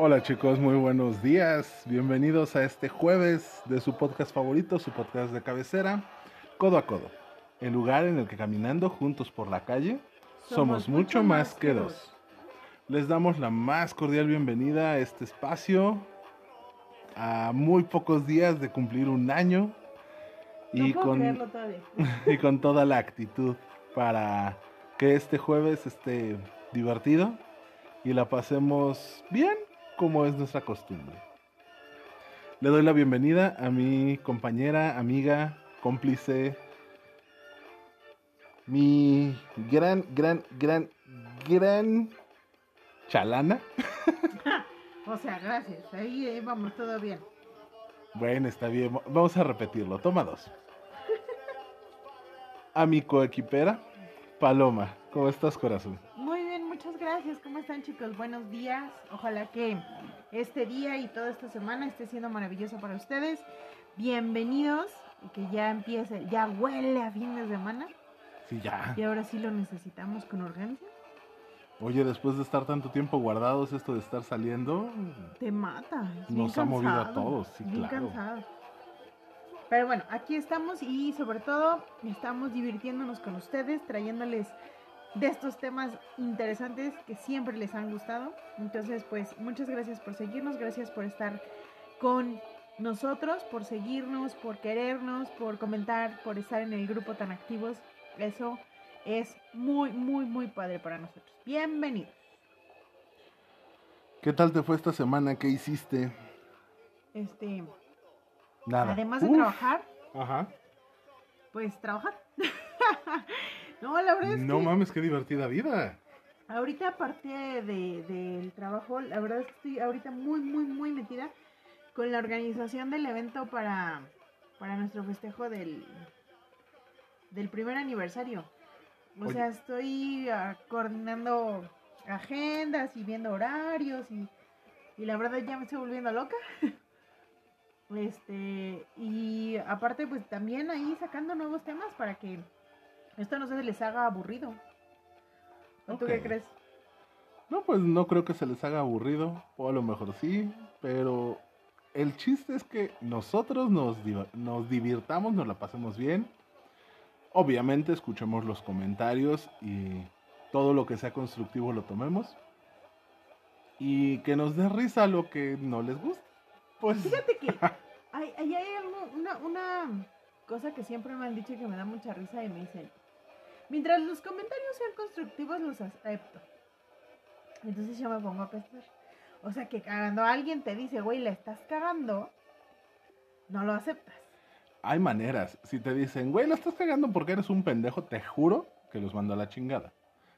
Hola chicos, muy buenos días. Bienvenidos a este jueves de su podcast favorito, su podcast de cabecera, Codo a Codo. El lugar en el que caminando juntos por la calle somos, mucho más que dos. Les damos la más cordial bienvenida a este espacio, a muy pocos días de cumplir un año y, no con, y con toda la actitud para que este jueves esté divertido y la pasemos bien como es nuestra costumbre. Le doy la bienvenida a mi compañera, amiga, cómplice, mi gran, gran, gran, gran chalana. O sea, gracias. Ahí vamos, todo bien. Bueno, está bien. Vamos a repetirlo. Toma dos. A mi coequipera, Paloma. ¿Cómo estás, corazón? Muy bien, muchas gracias. ¿Cómo están, chicos? Buenos días. Ojalá que este día y toda esta semana esté siendo maravilloso para ustedes. Bienvenidos y que ya empiece, ya huele a fin de semana Sí, ya. y ahora sí lo necesitamos con urgencia. Oye, después de estar tanto tiempo guardados, esto de estar saliendo, Te mata. es bien Nos ha movido a cansado, todos, sí, bien claro. cansado. Pero bueno, aquí estamos y sobre todo estamos divirtiéndonos con ustedes, trayéndoles de estos temas interesantes que siempre les han gustado. Entonces, pues muchas gracias por seguirnos, gracias por estar con nosotros, por seguirnos, por querernos, por comentar, por estar en el grupo tan activos. Eso es muy, muy, muy padre para nosotros. Bienvenidos. ¿qué tal te fue esta semana? ¿Qué hiciste? Este, Nada. además de Uf, trabajar, Ajá. pues trabajar. no, la verdad es No que mames, qué divertida vida. ahorita aparte de, del trabajo, la verdad es que estoy ahorita muy, muy, muy metida con la organización del evento para, para nuestro festejo del, del primer aniversario. O Oye. sea, estoy ah, coordinando agendas y viendo horarios y, y la verdad ya me estoy volviendo loca. Este, y aparte pues también ahí sacando nuevos temas para que esto no se les haga aburrido. ¿O tú qué crees? No, pues no creo que se les haga aburrido, o a lo mejor sí, pero el chiste es que nosotros nos, divirtamos, nos la pasemos bien. Obviamente escuchemos los comentarios y todo lo que sea constructivo lo tomemos. Y que nos dé risa lo que no les gusta. Pues Fíjate que hay, hay, hay algo- una, una cosa que siempre me han dicho y que me da mucha risa y me dicen, mientras los comentarios sean constructivos los acepto. Entonces yo me pongo a pensar. O sea que cuando alguien te dice, güey, la estás cagando, no lo aceptas. hay maneras. Si te dicen, güey, la estás cagando porque eres un pendejo, te juro que los mando a la chingada.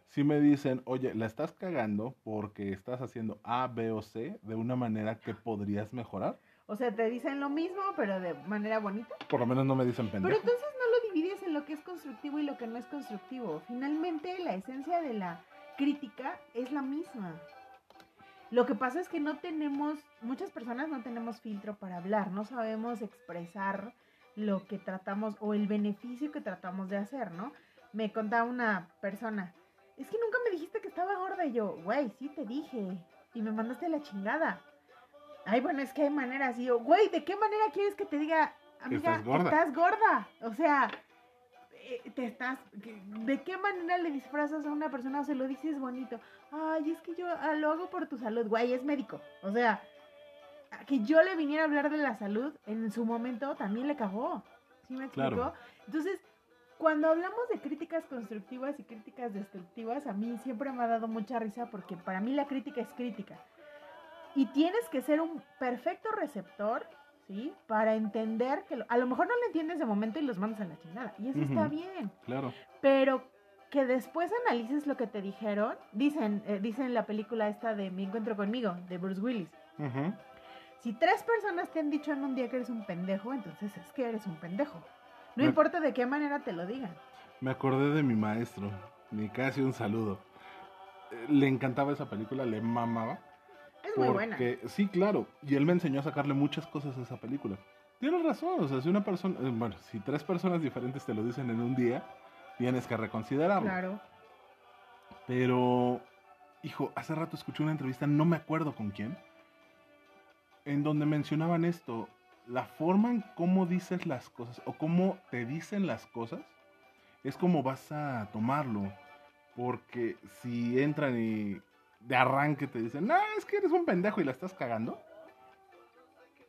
Si me dicen, oye, la estás cagando porque estás haciendo A, B o C de una manera que podrías mejorar, O sea, te dicen lo mismo, pero de manera bonita. por lo menos no me dicen Pero pendejo. entonces no lo divides en lo que es constructivo y lo que no es constructivo. Finalmente, la esencia de la crítica es la misma. Lo que pasa es que no tenemos, muchas personas no tenemos filtro para hablar, no sabemos expresar lo que tratamos o el beneficio que tratamos de hacer, ¿no? Me contaba una persona, es que nunca me dijiste que estaba gorda y yo, güey, sí te dije y me mandaste la chingada. Ay, bueno, es que hay maneras y yo, güey, ¿de qué manera quieres que te diga, amiga, estás gorda. estás gorda? O sea, te estás, ¿de qué manera le disfrazas a una persona o se lo dices bonito? Ay, es que yo ah, lo hago por tu salud, güey, es médico. O sea, que yo le viniera a hablar de la salud en su momento también le cagó. ¿Sí me explico? Claro. Entonces, cuando hablamos de críticas constructivas y críticas destructivas, a mí siempre me ha dado mucha risa porque para mí la crítica es crítica. Y tienes que ser un perfecto receptor, ¿sí? Para entender que lo- a lo mejor no lo entiendes de momento y los mandas a la chingada. Y eso está bien. Claro. Pero que después analices lo que te dijeron. Dicen, eh, dicen en la película esta de Mi encuentro conmigo, de Bruce Willis. Si tres personas te han dicho en un día que eres un pendejo, entonces es que eres un pendejo. No Me- importa de qué manera te lo digan. Me acordé de mi maestro, ni casi un saludo. Eh, Le encantaba esa película, le mamaba. Es muy buena. Porque, sí, claro. Y él me enseñó a sacarle muchas cosas a esa película. Tienes razón, o sea, si una persona, eh, bueno, si tres personas diferentes te lo dicen en un día, tienes que reconsiderarlo. Claro. Pero, hijo, hace rato escuché una entrevista, no me acuerdo con quién, en donde mencionaban esto, la forma en cómo dices las cosas o cómo te dicen las cosas es como vas a tomarlo. Porque si entran y de arranque te dicen, no, que eres un pendejo y la estás cagando.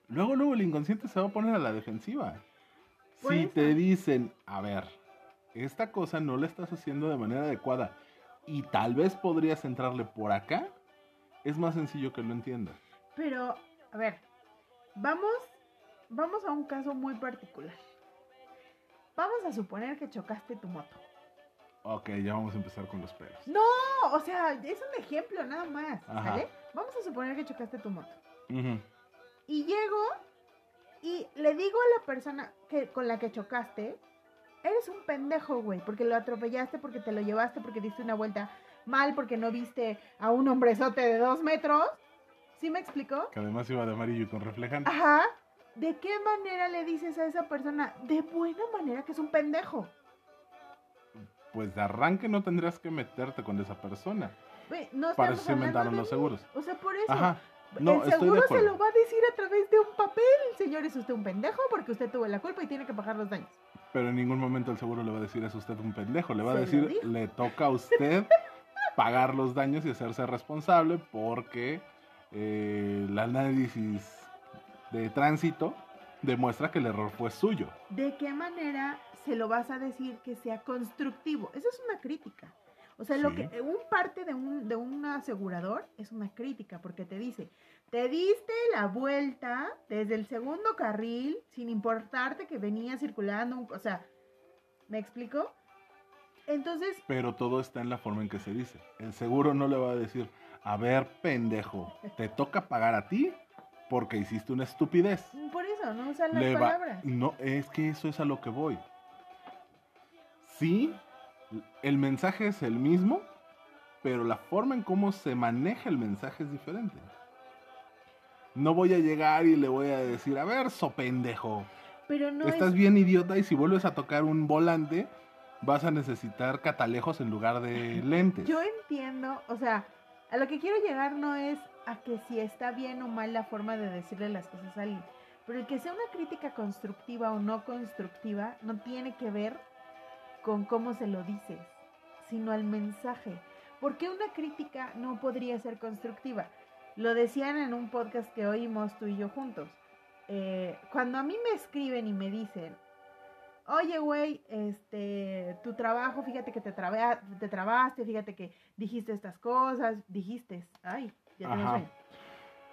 Luego, luego el inconsciente se va a poner a la defensiva. Si te dicen, a ver, esta cosa no la estás haciendo de manera adecuada y tal vez podrías entrarle por acá, es más sencillo que lo entiendas. Pero, a ver, vamos, vamos a un caso muy particular. Vamos a suponer que chocaste tu moto. Ok, ya vamos a empezar con los pelos. No, o sea, es un ejemplo nada más, Ajá. ¿sale? Vamos a suponer que chocaste tu moto. Y llego y le digo a la persona que, con la que chocaste, eres un pendejo, güey, porque lo atropellaste, porque te lo llevaste, porque diste una vuelta mal, porque no viste a un hombrezote de dos metros. ¿Sí me explicó? Que además iba de amarillo y con reflejante. Ajá. ¿De qué manera le dices a esa persona? De buena manera que es un pendejo. Pues de arranque no tendrías que meterte con esa persona. No Para eso se inventaron los seguros. O sea, por eso. Ajá. No, el seguro se lo va a decir a través de un papel. Señor, es usted un pendejo porque usted tuvo la culpa y tiene que pagar los daños. Pero en ningún momento el seguro le va a decir es usted un pendejo. Le va a decir, le toca a usted pagar los daños y hacerse responsable porque eh, el análisis de tránsito demuestra que el error fue suyo. ¿De qué manera se lo vas a decir que sea constructivo? Esa es una crítica. O sea, lo que un parte de un, de un asegurador es una crítica, porque te dice, te diste la vuelta desde el segundo carril sin importarte que venía circulando, un- o sea, ¿me explico? Entonces, Pero todo está en la forma en que se dice. El seguro no le va a decir, a ver, pendejo, te toca pagar a ti porque hiciste una estupidez. por eso, no usan las Le va- palabras. No, es que eso es a lo que voy. Sí, el mensaje es el mismo, pero la forma en cómo se maneja el mensaje es diferente. No voy a llegar y le voy a decir, a ver, so pendejo, Pero no estás es... bien idiota y si vuelves a tocar un volante vas a necesitar catalejos en lugar de lentes. Yo entiendo, o sea, a lo que quiero llegar no es a que si está bien o mal la forma de decirle las cosas a alguien, pero el que sea una crítica constructiva o no constructiva no tiene que ver con cómo se lo dices, sino al mensaje. ¿Por qué una crítica no podría ser constructiva? Lo decían en un podcast que oímos tú y yo juntos. Eh, cuando a mí me escriben y me dicen, oye, güey, este, tu trabajo, fíjate que te, traba- te trabaste, fíjate que dijiste estas cosas, dijiste, ay, ya tengo Ajá. sueño.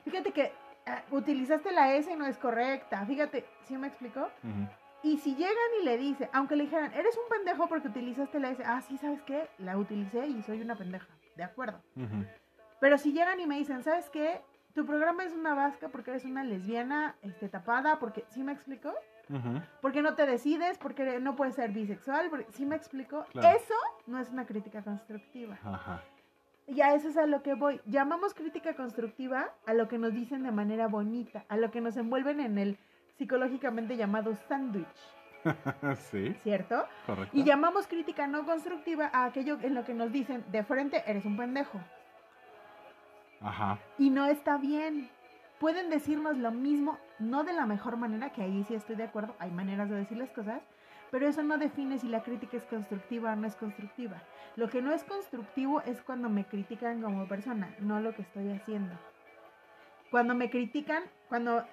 Fíjate que ah, utilizaste la S y no es correcta, fíjate, ¿sí me explicó? Ujú. Y si llegan y le dicen, aunque le dijeran, eres un pendejo porque utilizaste la S, ah, sí, ¿sabes qué? La utilicé y soy una pendeja, de acuerdo. Pero si llegan y me dicen, ¿sabes qué? Tu programa es una vasca porque eres una lesbiana este, tapada, porque, ¿sí me explicó? Ujú. Porque no te decides, porque no puedes ser bisexual, porque, ¿sí me explico? Claro. Eso no es una crítica constructiva. Ajá. Y a eso es a lo que voy. Llamamos crítica constructiva a lo que nos dicen de manera bonita, a lo que nos envuelven en el psicológicamente llamado sándwich, sí, ¿cierto? correcto. Y llamamos crítica no constructiva a aquello en lo que nos dicen de frente, eres un pendejo. Ajá. Y no está bien. Pueden decirnos lo mismo, no de la mejor manera, que ahí sí estoy de acuerdo, hay maneras de decir las cosas, pero eso no define si la crítica es constructiva o no es constructiva. Lo que no es constructivo es cuando me critican como persona, no lo que estoy haciendo. Cuando me critican, cuando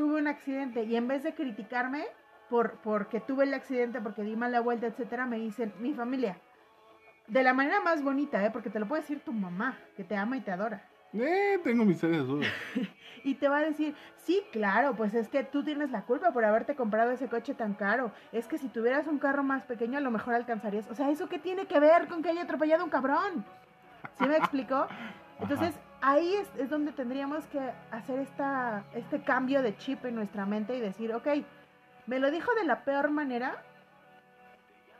tuve un accidente y en vez de criticarme por porque tuve el accidente, porque di mala vuelta, etcétera, me dicen mi familia. De la manera más bonita, ¿eh? porque te lo puede decir tu mamá, que te ama y te adora. Eh, tengo mis serias dudas. Y te va a decir, sí, claro, pues es que tú tienes la culpa por haberte comprado ese coche tan caro. Es que si tuvieras un carro más pequeño, a lo mejor alcanzarías. O sea, ¿eso qué tiene que ver con que haya atropellado un cabrón? ¿Sí me explicó? Entonces, ahí es, es donde tendríamos que hacer esta, este cambio de chip en nuestra mente y decir, ok, me lo dijo de la peor manera,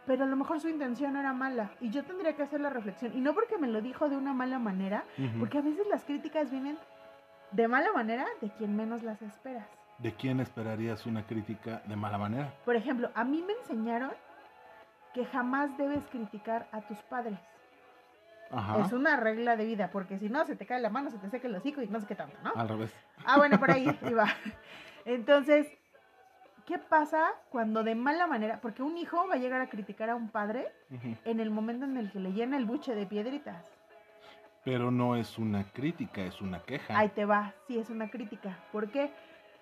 pero a lo mejor su intención era mala. Y yo tendría que hacer la reflexión. Y no porque me lo dijo de una mala manera, porque a veces las críticas vienen de mala manera de quien menos las esperas. ¿De quién esperarías una crítica de mala manera? Por ejemplo, a mí me enseñaron que jamás debes criticar a tus padres. Ajá. Es una regla de vida, porque si no, se te cae la mano, se te seca el hocico y no sé qué tanto, ¿no? Al revés. Ah, bueno, por ahí iba. Entonces, ¿qué pasa cuando de mala manera, porque un hijo va a llegar a criticar a un padre en el momento en el que le llena el buche de piedritas? Pero no es una crítica, es una queja. Ahí te va, sí, es una crítica. ¿Por qué?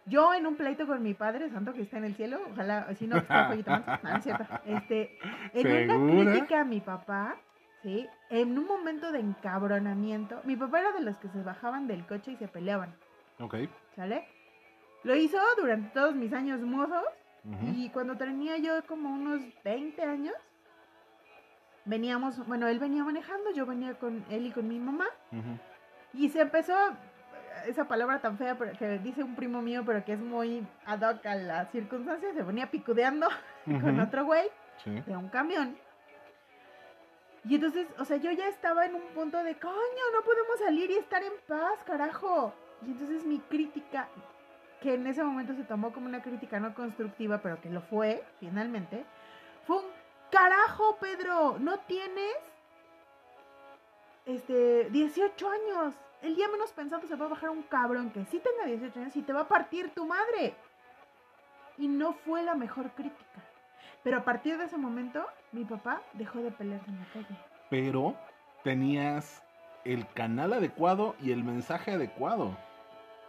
Yo en un pleito con mi padre, santo que está en el cielo, ojalá, si no, esté un poquito más, no, no es cierto. Este, en ¿Segura? una crítica a mi papá, ¿sí? En un momento de encabronamiento, mi papá era de los que se bajaban del coche y se peleaban, Ok. ¿sale? Lo hizo durante todos mis años mozos y cuando tenía yo como unos 20 años, veníamos, bueno, él venía manejando, yo venía con él y con mi mamá. Y se empezó, esa palabra tan fea pero que dice un primo mío, pero que es muy ad hoc a las circunstancias, se venía picudeando con otro güey Sí. de un camión. Y entonces, o sea, yo ya estaba en un punto de, coño, no podemos salir y estar en paz, carajo. Y entonces mi crítica, que en ese momento se tomó como una crítica no constructiva, pero que lo fue, finalmente, fue un, carajo, Pedro, no tienes, este, 18 años. El día menos pensado se va a bajar un cabrón que sí tenga 18 años y te va a partir tu madre. Y no fue la mejor crítica. Pero a partir de ese momento, mi papá dejó de pelear en la calle. Pero tenías el canal adecuado y el mensaje adecuado.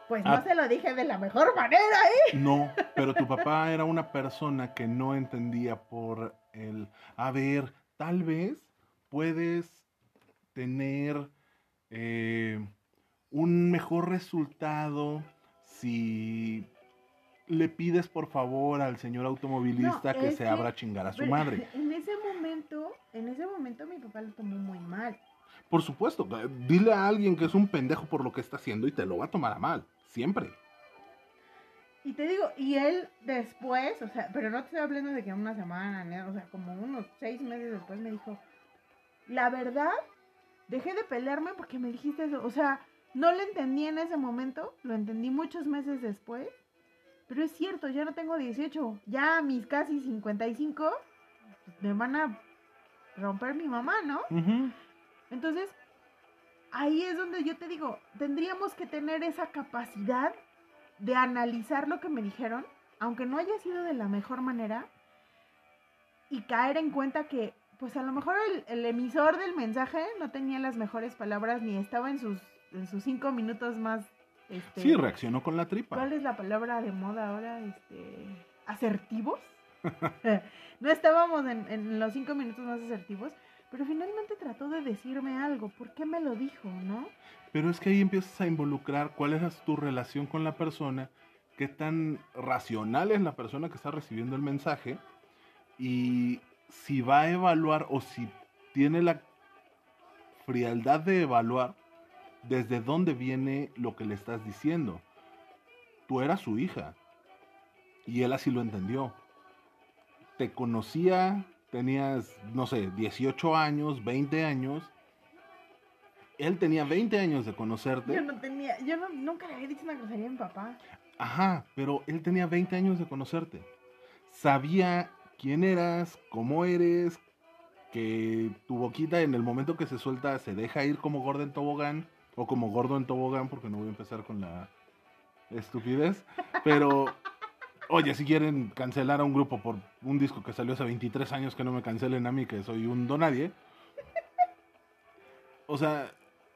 Pues Ah. no se lo dije de la mejor manera, ¿eh? No, pero tu papá era una persona que no entendía por el, a ver, tal vez puedes tener eh, un mejor resultado si le pides por favor al señor automovilista No, que se que- abra a chingar a su madre. En ese momento, en ese momento mi papá lo tomó muy mal. Por supuesto, eh, dile a alguien que es un pendejo por lo que está haciendo y te lo va a tomar a mal, siempre. Y te digo, y él después, o sea, pero no te estoy hablando de que una semana, ¿no? o sea, como unos seis meses después me dijo, la verdad, dejé de pelearme porque me dijiste eso. O sea, no lo entendí en ese momento, lo entendí muchos meses después. Pero es cierto, ya no tengo 18, ya a mis casi 55 me van a romper mi mamá, ¿no? Entonces, ahí es donde yo te digo, tendríamos que tener esa capacidad de analizar lo que me dijeron, aunque no haya sido de la mejor manera, y caer en cuenta que, pues a lo mejor el, el emisor del mensaje no tenía las mejores palabras ni estaba en sus, en sus cinco minutos más... Este, Sí, reaccionó con la tripa. ¿Cuál es la palabra de moda ahora? Este, ¿Asertivos? no estábamos en, en los cinco minutos más asertivos, pero finalmente trató de decirme algo. ¿Por qué me lo dijo, no? Pero es que ahí empiezas a involucrar cuál es tu relación con la persona, qué tan racional es la persona que está recibiendo el mensaje y si va a evaluar o si tiene la frialdad de evaluar desde dónde viene lo que le estás diciendo. Tú eras su hija y él así lo entendió. Te conocía, tenías, no sé, 18 años, 20 años. Él tenía 20 años de conocerte. Yo no tenía, yo no, nunca le había dicho una grosería a mi papá. Ajá, pero él tenía 20 años de conocerte. Sabía quién eras, cómo eres, que tu boquita en el momento que se suelta se deja ir como gordo en tobogán, o como gordo en tobogán, porque no voy a empezar con la estupidez. Pero, oye, si quieren cancelar a un grupo por un disco que salió hace 23 años, que no me cancelen a mí, que soy un donadie. O sea,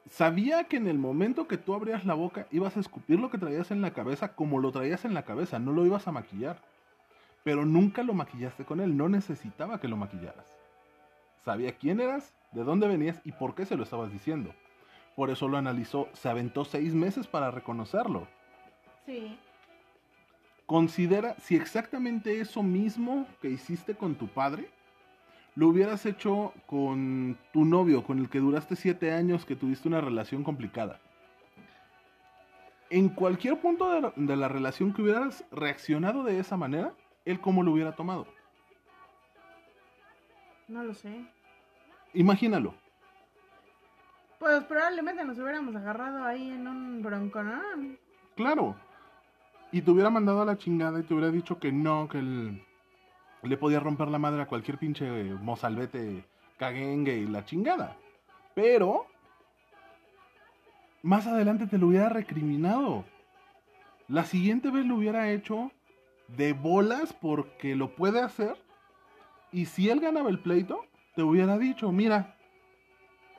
sabía que en el momento que tú abrías la boca ibas a escupir lo que traías en la cabeza como lo traías en la cabeza, no lo ibas a maquillar. Pero nunca lo maquillaste con él, no necesitaba que lo maquillaras. Sabía quién eras, de dónde venías y por qué se lo estabas diciendo. Por eso lo analizó, se aventó seis meses para reconocerlo. Sí. Considera si exactamente eso mismo que hiciste con tu padre, lo hubieras hecho con tu novio, con el que duraste siete años, que tuviste una relación complicada. En cualquier punto de la, de la relación que hubieras reaccionado de esa manera, él cómo lo hubiera tomado. No lo sé. Imagínalo. Pues probablemente nos hubiéramos agarrado ahí en un bronconón. Claro. Y te hubiera mandado a la chingada y te hubiera dicho que no, que él le podía romper la madre a cualquier pinche mozalbete caguengue y la chingada. Pero más adelante te lo hubiera recriminado. La siguiente vez lo hubiera hecho de bolas porque lo puede hacer. Y si él ganaba el pleito, te hubiera dicho, mira,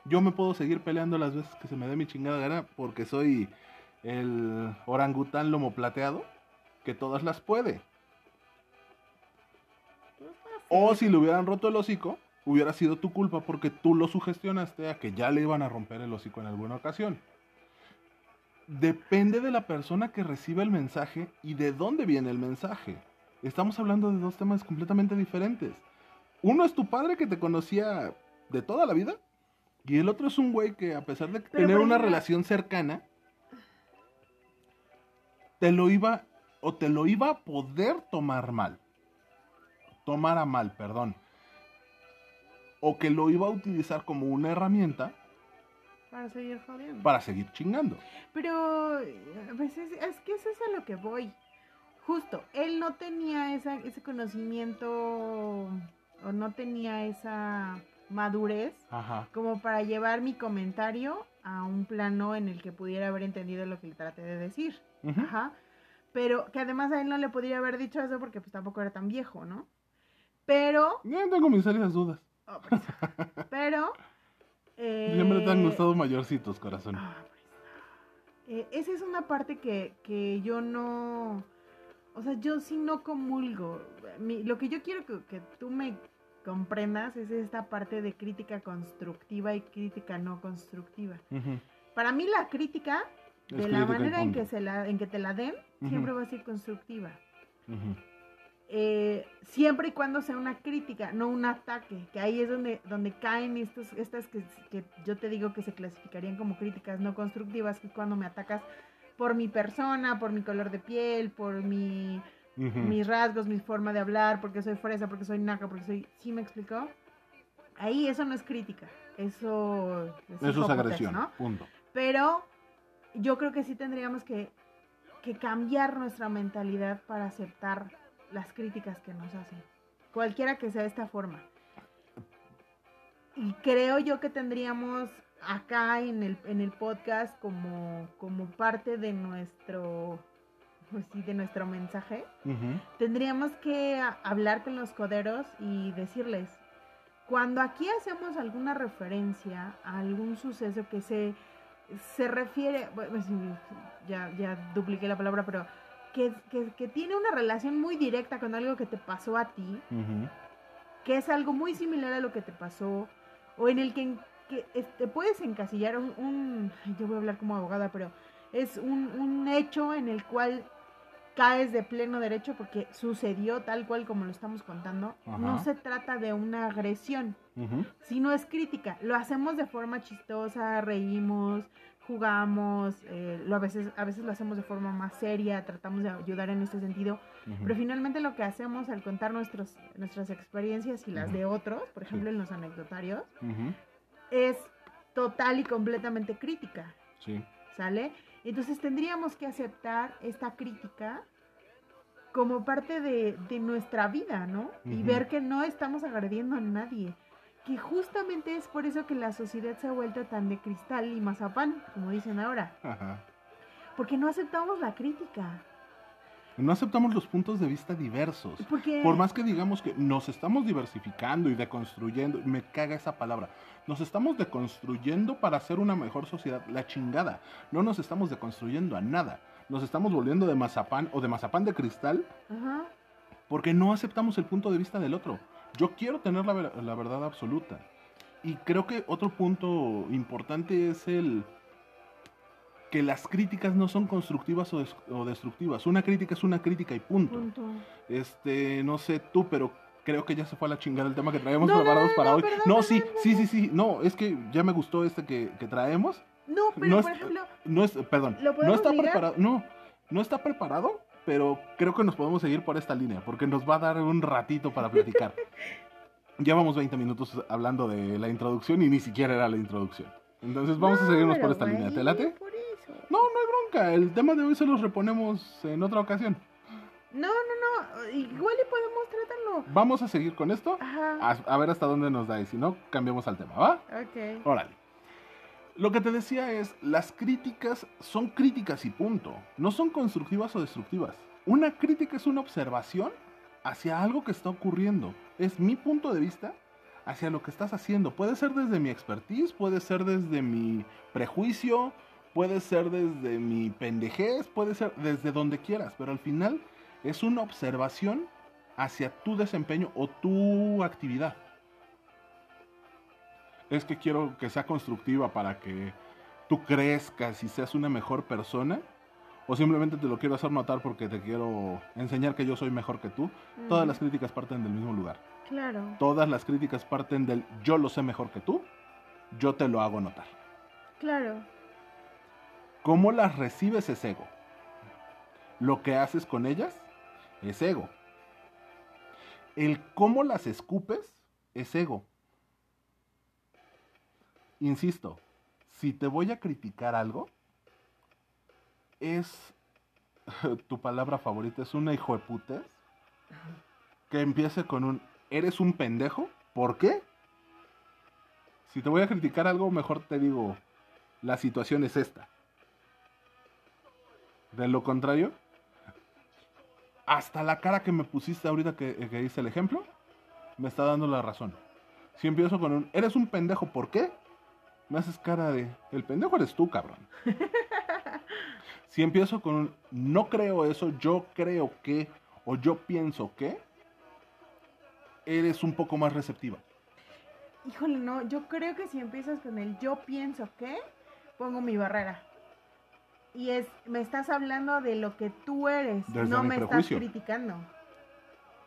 yo me puedo seguir peleando las veces que se me dé mi chingada gana porque soy el orangután lomo plateado que todas las puede. O si le hubieran roto el hocico, hubiera sido tu culpa porque tú lo sugestionaste a que ya le iban a romper el hocico en alguna ocasión. Depende de la persona que recibe el mensaje y de dónde viene el mensaje. Estamos hablando de dos temas completamente diferentes. Uno es tu padre que te conocía de toda la vida y el otro es un güey que a pesar de Pero, tener una relación cercana, te lo iba o te lo iba a poder tomar mal. Tomar a mal, perdón. O que lo iba a utilizar como una herramienta Para seguir jodiendo. para seguir chingando. Pero, pues es, es que eso es a lo que voy. Justo, él no tenía esa, ese conocimiento o no tenía esa madurez Ajá. como para llevar mi comentario a un plano en el que pudiera haber entendido lo que le traté de decir. Ajá. Pero que además a él no le podría haber dicho eso porque pues tampoco era tan viejo, ¿no? Pero, Ya tengo mis serias dudas. oh, por eso. pero, eh, Siempre te han gustado mayorcitos, corazón. Ah, pues, eh, esa es una parte que, que yo no, o sea, yo sí no comulgo. Mi- lo que yo quiero que, que tú me comprendas es esta parte de crítica constructiva y crítica no constructiva. Para mí la crítica, Es de la manera en que, se la, en que te la den, siempre va a ser constructiva. Eh, siempre y cuando sea una crítica, no un ataque, que ahí es donde, donde caen estos, estas que, que yo te digo que se clasificarían como críticas no constructivas, que es cuando me atacas por mi persona, por mi color de piel, por mi, Ujú. mis rasgos, mi forma de hablar, porque soy fresa, porque soy naca, porque soy... ¿Sí me explicó? Ahí eso no es crítica, eso, Eso es agresión. ¿no? Punto. Pero yo creo que sí tendríamos que, que cambiar nuestra mentalidad para aceptar las críticas que nos hacen. Cualquiera que sea esta forma. Y creo yo que tendríamos acá en el, en el podcast como, como parte de nuestro, pues sí, de nuestro mensaje, tendríamos que hablar con los coderos y decirles, cuando aquí hacemos alguna referencia a algún suceso que se, se refiere, bueno, ya, ya dupliqué la palabra, pero que, que- que tiene una relación muy directa con algo que te pasó a ti, que es algo muy similar a lo que te pasó, o en el que, que te puedes encasillar un, un- yo voy a hablar como abogada, pero es un, un hecho en el cual caes de pleno derecho porque sucedió tal cual como lo estamos contando. No Ajá. se trata de una agresión, Ujú. sino es crítica. Lo hacemos de forma chistosa, reímos, jugamos, eh, lo a veces a veces lo hacemos de forma más seria, tratamos de ayudar en este sentido, Ujú. pero finalmente lo que hacemos al contar nuestros, nuestras experiencias y las Ujú. de otros, por ejemplo en los anecdotarios, es total y completamente crítica, Sí. ¿sale? Entonces tendríamos que aceptar esta crítica como parte de, de nuestra vida, ¿no? Y ver que no estamos agrediendo a nadie. Que justamente es por eso que la sociedad se ha vuelto tan de cristal y mazapán, como dicen ahora. Ajá. Porque no aceptamos la crítica. No aceptamos los puntos de vista diversos. Porque... Por más que digamos que nos estamos diversificando y deconstruyendo, me caga esa palabra. Nos estamos deconstruyendo para hacer una mejor sociedad. La chingada. No nos estamos deconstruyendo a nada. Nos estamos volviendo de mazapán o de mazapán de cristal Ajá. porque no aceptamos el punto de vista del otro. Yo quiero tener la, ver- la verdad absoluta. Y creo que otro punto importante es el que las críticas no son constructivas o, des- o destructivas. Una crítica es una crítica y punto. Punto. Este, no sé tú, pero creo que ya se fue a la chingada el tema que traemos No, preparados no, para hoy. perdón, no, sí, sí, sí, sí. No, es que ya me gustó este que, que traemos. No, pero No por es- ejemplo, No es, perdón, ¿Lo no está preparado. No, no está preparado, pero creo que nos podemos seguir por esta línea, porque nos va a dar un ratito para platicar. Llevamos 20 minutos hablando de la introducción y ni siquiera era la introducción. Entonces vamos a No, seguirnos por esta línea. ¿Te late? Eso. No, no hay bronca. El tema de hoy se los reponemos en otra ocasión. No, no, no. Igual y podemos tratarlo. Vamos a seguir con esto. Ajá. A, a ver hasta dónde nos da y si no, cambiamos al tema, ¿va? Ok. Órale. Lo que te decía es, las críticas son críticas y punto. No son constructivas o destructivas. Una crítica es una observación hacia algo que está ocurriendo. Es mi punto de vista hacia lo que estás haciendo. Puede ser desde mi expertise, puede ser desde mi prejuicio, puede ser desde mi pendejez, puede ser desde donde quieras, pero al final es una observación hacia tu desempeño o tu actividad. Es que quiero que sea constructiva para que tú crezcas y seas una mejor persona. O simplemente te lo quiero hacer notar porque te quiero enseñar que yo soy mejor que tú. Todas las críticas parten del mismo lugar. Claro. Todas las críticas parten del yo lo sé mejor que tú. Yo te lo hago notar. Claro. ¿Cómo las recibes es ego? Lo que haces con ellas es ego. El cómo las escupes es ego. Insisto, si te voy a criticar algo, es tu palabra favorita, es una hijo de putas que empiece con un eres un pendejo. ¿Por qué? Si te voy a criticar algo, mejor te digo, la situación es esta. De lo contrario, hasta la cara que me pusiste ahorita que, que hice el ejemplo, me está dando la razón. Si empiezo con un, eres un pendejo, ¿por qué? Me haces cara de, el pendejo eres tú, cabrón. si empiezo con un, no creo eso, yo creo que, o yo pienso que, eres un poco más receptiva. Híjole, no, yo creo que si empiezas con el yo pienso que, pongo mi barrera. Y es, me estás hablando de lo que tú eres, Desde no me prejuicio. estás criticando.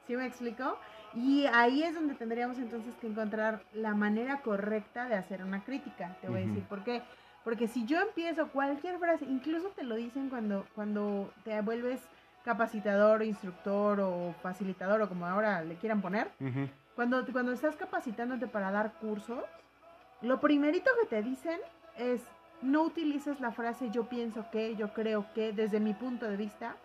¿Sí me explico? Y ahí es donde tendríamos entonces que encontrar la manera correcta de hacer una crítica. Te voy a decir por qué. Porque si yo empiezo cualquier frase, incluso te lo dicen cuando, cuando te vuelves capacitador, instructor o facilitador o como ahora le quieran poner, cuando, cuando estás capacitándote para dar cursos, lo primerito que te dicen es no utilices la frase yo pienso que, yo creo que, desde mi punto de vista,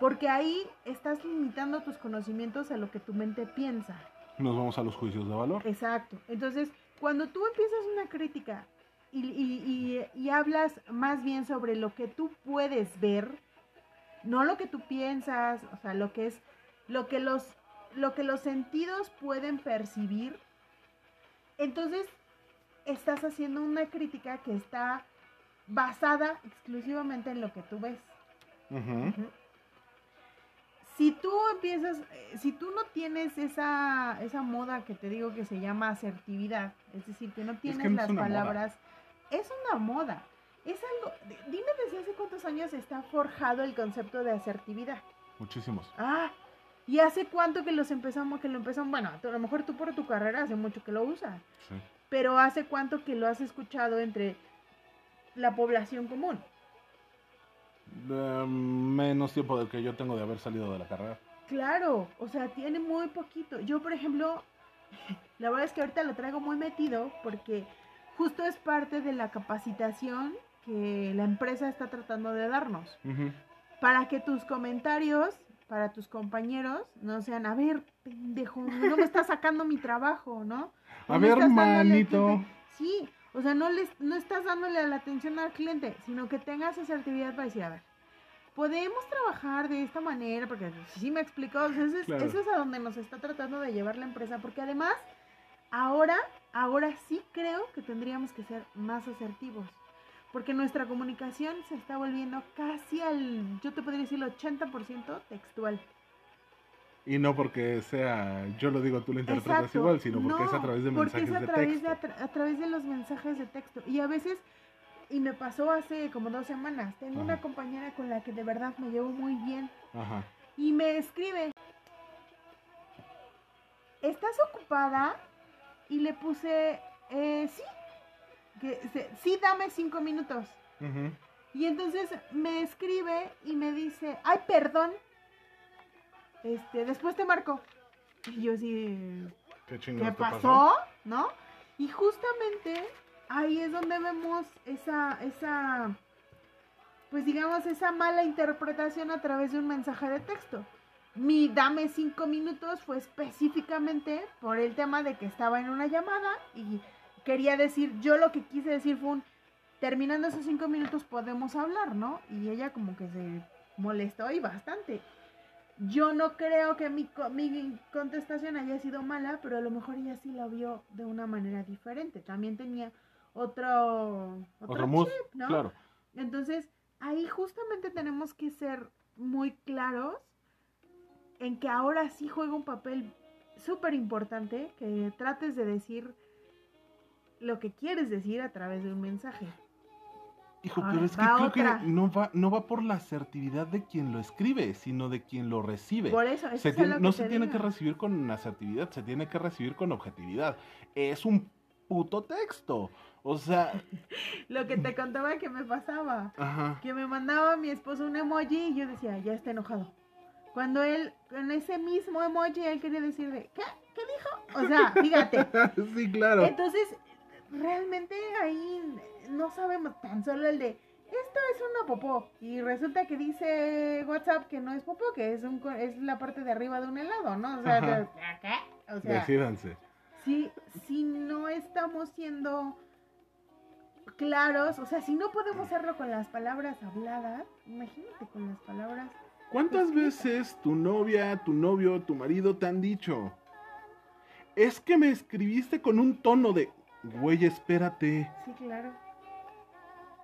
porque ahí estás limitando tus conocimientos a lo que tu mente piensa. Nos vamos a los juicios de valor. Exacto. Entonces, cuando tú empiezas una crítica y, y- y- y hablas más bien sobre lo que tú puedes ver, no lo que tú piensas, o sea, lo que es, lo que los, lo que los sentidos pueden percibir, entonces estás haciendo una crítica que está basada exclusivamente en lo que tú ves. Si tú empiezas, eh, si tú no tienes esa, esa moda que te digo que se llama asertividad, es decir, que no tienes que las moda. palabras, es una moda. Es algo, di- dime desde hace cuántos años está forjado el concepto de asertividad. Muchísimos. Ah, ¿y hace cuánto que los empezamos, que lo empezamos? Bueno, a lo mejor tú por tu carrera hace mucho que lo usas, Sí. pero ¿hace cuánto que lo has escuchado entre la población común? Menos tiempo del que yo tengo de haber salido de la carrera. Claro, o sea, tiene muy poquito. Yo, por ejemplo, la verdad es que ahorita lo traigo muy metido porque justo es parte de la capacitación que la empresa está tratando de darnos. Para que tus comentarios, para tus compañeros, no sean, a ver, pendejo, no me estás sacando mi trabajo, ¿no? A ver, manito. cliente". Sí, o sea, no, les, no estás dándole la atención al cliente, sino que tengas asertividad para decir, a ver, podemos trabajar de esta manera, porque sí me explicó, o sea, eso, es, Claro. eso es a donde nos está tratando de llevar la empresa, porque además, ahora, ahora sí creo que tendríamos que ser más asertivos, porque nuestra comunicación se está volviendo casi al, yo te podría decir, el 80% textual. Y no porque sea, yo lo digo, tú lo interpretas Exacto. igual, sino porque es a través de porque mensajes es a de través texto. de atra- a través de los mensajes de texto. Y a veces, y me pasó hace como dos semanas, tengo una compañera con la que de verdad me llevo muy bien Ajá. y me escribe, ¿estás ocupada? Y le puse, eh, sí, que, se- sí, dame cinco minutos. Ujú. Y entonces me escribe y me dice, ay, perdón, este, después te marco. Y yo así, ¿Qué ¿qué chingados te pasó? ¿No? Y justamente ahí es donde vemos esa, esa, pues digamos, esa mala interpretación a través de un mensaje de texto. Mi dame cinco minutos fue específicamente por el tema de que estaba en una llamada y quería decir, yo lo que quise decir fue un, terminando esos cinco minutos podemos hablar, ¿no? Y ella como que se molestó y bastante. Yo no creo que mi, mi contestación haya sido mala, pero a lo mejor ella sí la vio de una manera diferente. También tenía otro, Otro mood, chip, ¿no? claro. Entonces, ahí justamente tenemos que ser muy claros en que ahora sí juega un papel súper importante que trates de decir lo que quieres decir a través de un mensaje. Hijo, Ahora, pero es que creo otra. que no va, no va por la asertividad de quien lo escribe, sino de quien lo recibe. Por eso, eso Se es tiene- lo no que se tiene que recibir con asertividad, se tiene que recibir con objetividad. Es un puto texto. O sea, Lo que te contaba que me pasaba. ajá. Que me mandaba mi esposo un emoji y yo decía, ya está enojado. Cuando él, en ese mismo emoji, él quería decir de, ¿qué? ¿Qué dijo? O sea, fíjate. sí, claro. Entonces, realmente ahí no sabemos tan solo el de esto es una popó y resulta que dice WhatsApp que no es popó, que es un es la parte de arriba de un helado, ¿no? O sea, ¿qué? O sea, Decídanse. si, si no estamos siendo claros, o sea, si no podemos hacerlo con las palabras habladas, imagínate con las palabras. ¿Cuántas Escritas. veces tu novia, tu novio, tu marido te han dicho? Es que me escribiste con un tono de, güey, espérate, Sí, claro.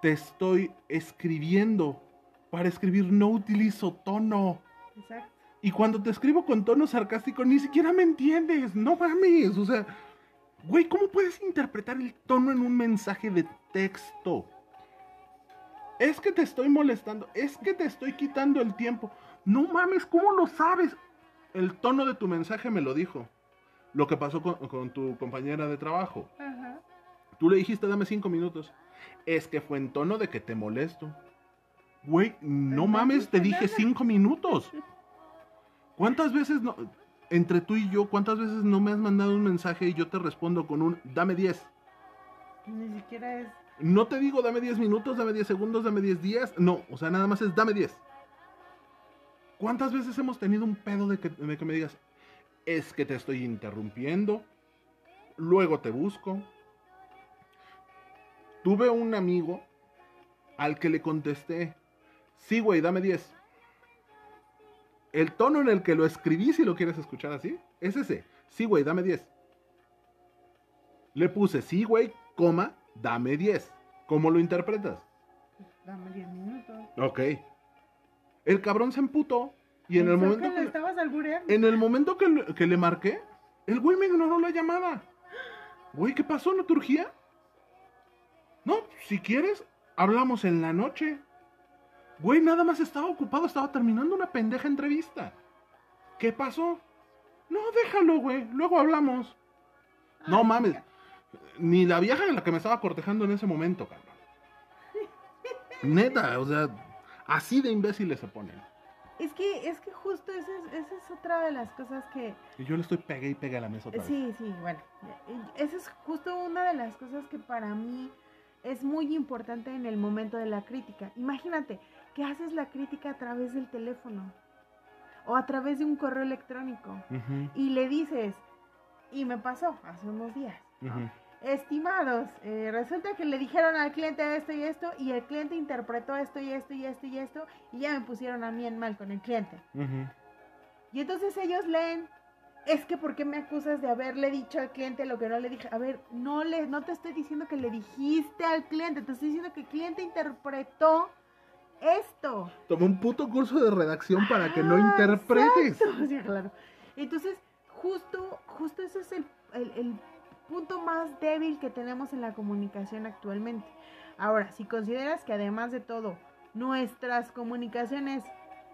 te estoy escribiendo. Para escribir no utilizo tono. Exacto. Y cuando te escribo con tono sarcástico, ni siquiera me entiendes. No mames. O sea, güey, ¿cómo puedes interpretar el tono en un mensaje de texto? Es que te estoy molestando. Es que te estoy quitando el tiempo. No mames, ¿cómo lo sabes? El tono de tu mensaje me lo dijo. Lo que pasó con, con tu compañera de trabajo. Ajá. Tú le dijiste, dame cinco minutos. Es que fue en tono de que te molesto. Güey, no mames, te dije cinco minutos. ¿Cuántas veces no, entre tú y yo, cuántas veces no me has mandado un mensaje y yo te respondo con un dame 10? Ni siquiera es. No te digo dame 10 minutos, dame 10 segundos, dame 10 días. No, o sea, nada más es dame 10. ¿Cuántas veces hemos tenido un pedo de que, de que me digas, es que te estoy interrumpiendo, luego te busco? Tuve un amigo al que le contesté, sí, güey, dame 10. El tono en el que lo escribí, si lo quieres escuchar así, es ese. Sí, güey, dame 10. Le puse, sí, güey, coma, dame 10. ¿Cómo lo interpretas? Dame 10 minutos. Ok. El cabrón se emputó y en el momento que estabas albureando. en el momento que, le- que le marqué, el güey me ignoró la llamada. Güey, ¿qué pasó? ¿No te urgía? No, si quieres, hablamos en la noche. Güey, nada más estaba ocupado, estaba terminando una pendeja entrevista. ¿Qué pasó? No, déjalo, güey, luego hablamos. No mames, ni la vieja de la que me estaba cortejando en ese momento, cabrón. Neta, o sea, así de imbéciles se ponen. Es que, es que justo esa es, esa es otra de las cosas que... Yo le estoy pegue y pegue a la mesa otra vez. Sí, sí, bueno. Esa es justo una de las cosas que para mí es muy importante en el momento de la crítica. Imagínate que haces la crítica a través del teléfono o a través de un correo electrónico y le dices, y me pasó hace unos días. Estimados, eh, resulta que le dijeron al cliente esto y esto y el cliente interpretó esto y esto y esto y esto y ya me pusieron a mí en mal con el cliente. Y entonces ellos leen, es que ¿por qué me acusas de haberle dicho al cliente lo que no le dije? A ver, no le, no te estoy diciendo que le dijiste al cliente, te estoy diciendo que el cliente interpretó esto. Tomé un puto curso de redacción para que no Ah, interpretes. exacto. Sí, claro. Entonces, justo, justo ese es el, el- el punto más débil que tenemos en la comunicación actualmente. Ahora, si consideras que además de todo, nuestras comunicaciones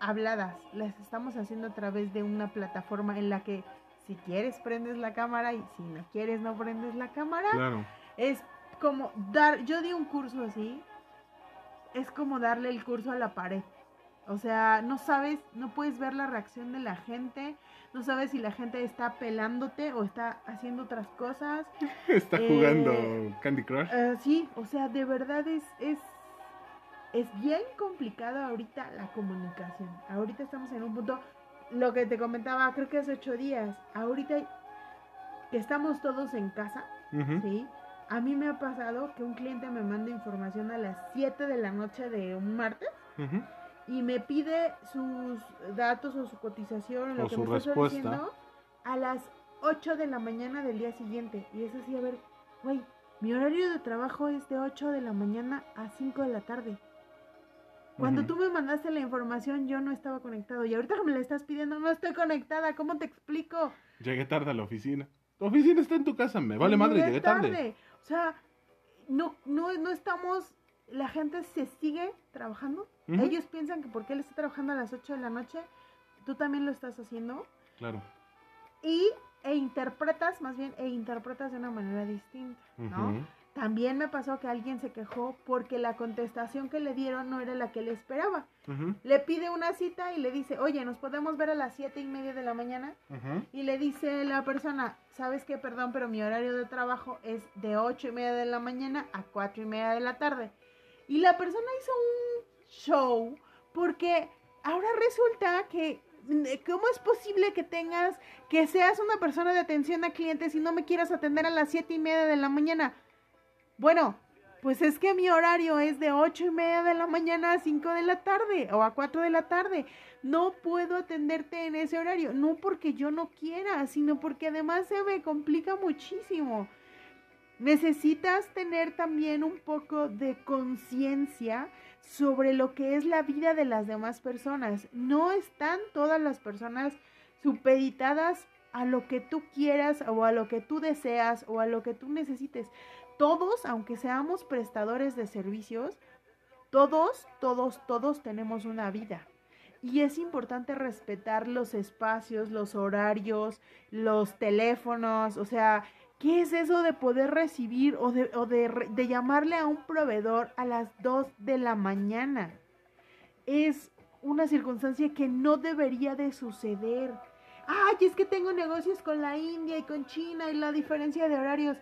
habladas las estamos haciendo a través de una plataforma en la que si quieres prendes la cámara y si no quieres no prendes la cámara, Claro. es como dar, yo di un curso así, es como darle el curso a la pared. O sea, no sabes, no puedes ver la reacción de la gente, no sabes si la gente está pelándote o está haciendo otras cosas. Está Eh, jugando Candy Crush. Eh, sí, o sea, de verdad es, es, es bien complicado ahorita la comunicación. Ahorita estamos en un punto, lo que te comentaba, creo que hace ocho días, ahorita que estamos todos en casa. ¿sí? A mí me ha pasado que un cliente me manda información a las 7 de la noche de un martes. Y me pide sus datos o su cotización o lo que su me respuesta. diciendo a las 8 de la mañana del día siguiente. Y es así, a ver, güey, mi horario de trabajo es de 8 de la mañana a 5 de la tarde. Cuando Ujú. tú me mandaste la información yo no estaba conectado y ahorita que me la estás pidiendo no estoy conectada. ¿Cómo te explico? Llegué tarde a la oficina. Tu oficina está en tu casa, me vale madre, llegué tarde. O sea, no, no, no estamos, la gente se sigue trabajando. Ellos piensan que porque él está trabajando a las 8 de la noche, tú también lo estás haciendo. Claro. Y, e interpretas, más bien, e interpretas de una manera distinta, ¿no? También me pasó que alguien se quejó porque la contestación que le dieron no era la que él esperaba. Le pide una cita y le dice, oye, ¿nos podemos ver a las siete y media de la mañana? Y le dice la persona, ¿sabes qué? Perdón, pero mi horario de trabajo es de ocho y media de la mañana a cuatro y media de la tarde. Y la persona hizo un show porque ahora resulta que, mm, ¿cómo es posible que tengas, que seas una persona de atención a clientes y no me quieras atender a las siete y media de la mañana? Bueno, pues es que mi horario es de ocho y media de la mañana a 5 de la tarde o a 4 de la tarde. No puedo atenderte en ese horario, no porque yo no quiera, sino porque además se me complica muchísimo. Necesitas tener también un poco de conciencia sobre lo que es la vida de las demás personas. No están todas las personas supeditadas a lo que tú quieras o a lo que tú deseas o a lo que tú necesites. Todos, aunque seamos prestadores de servicios, todos, todos, todos tenemos una vida. Y es importante respetar los espacios, los horarios, los teléfonos, o sea, ¿qué es eso de poder recibir o de, o de, llamarle a un proveedor a las 2 de la mañana? Es una circunstancia que no debería de suceder. Ay, es que tengo negocios con la India y con China y la diferencia de horarios.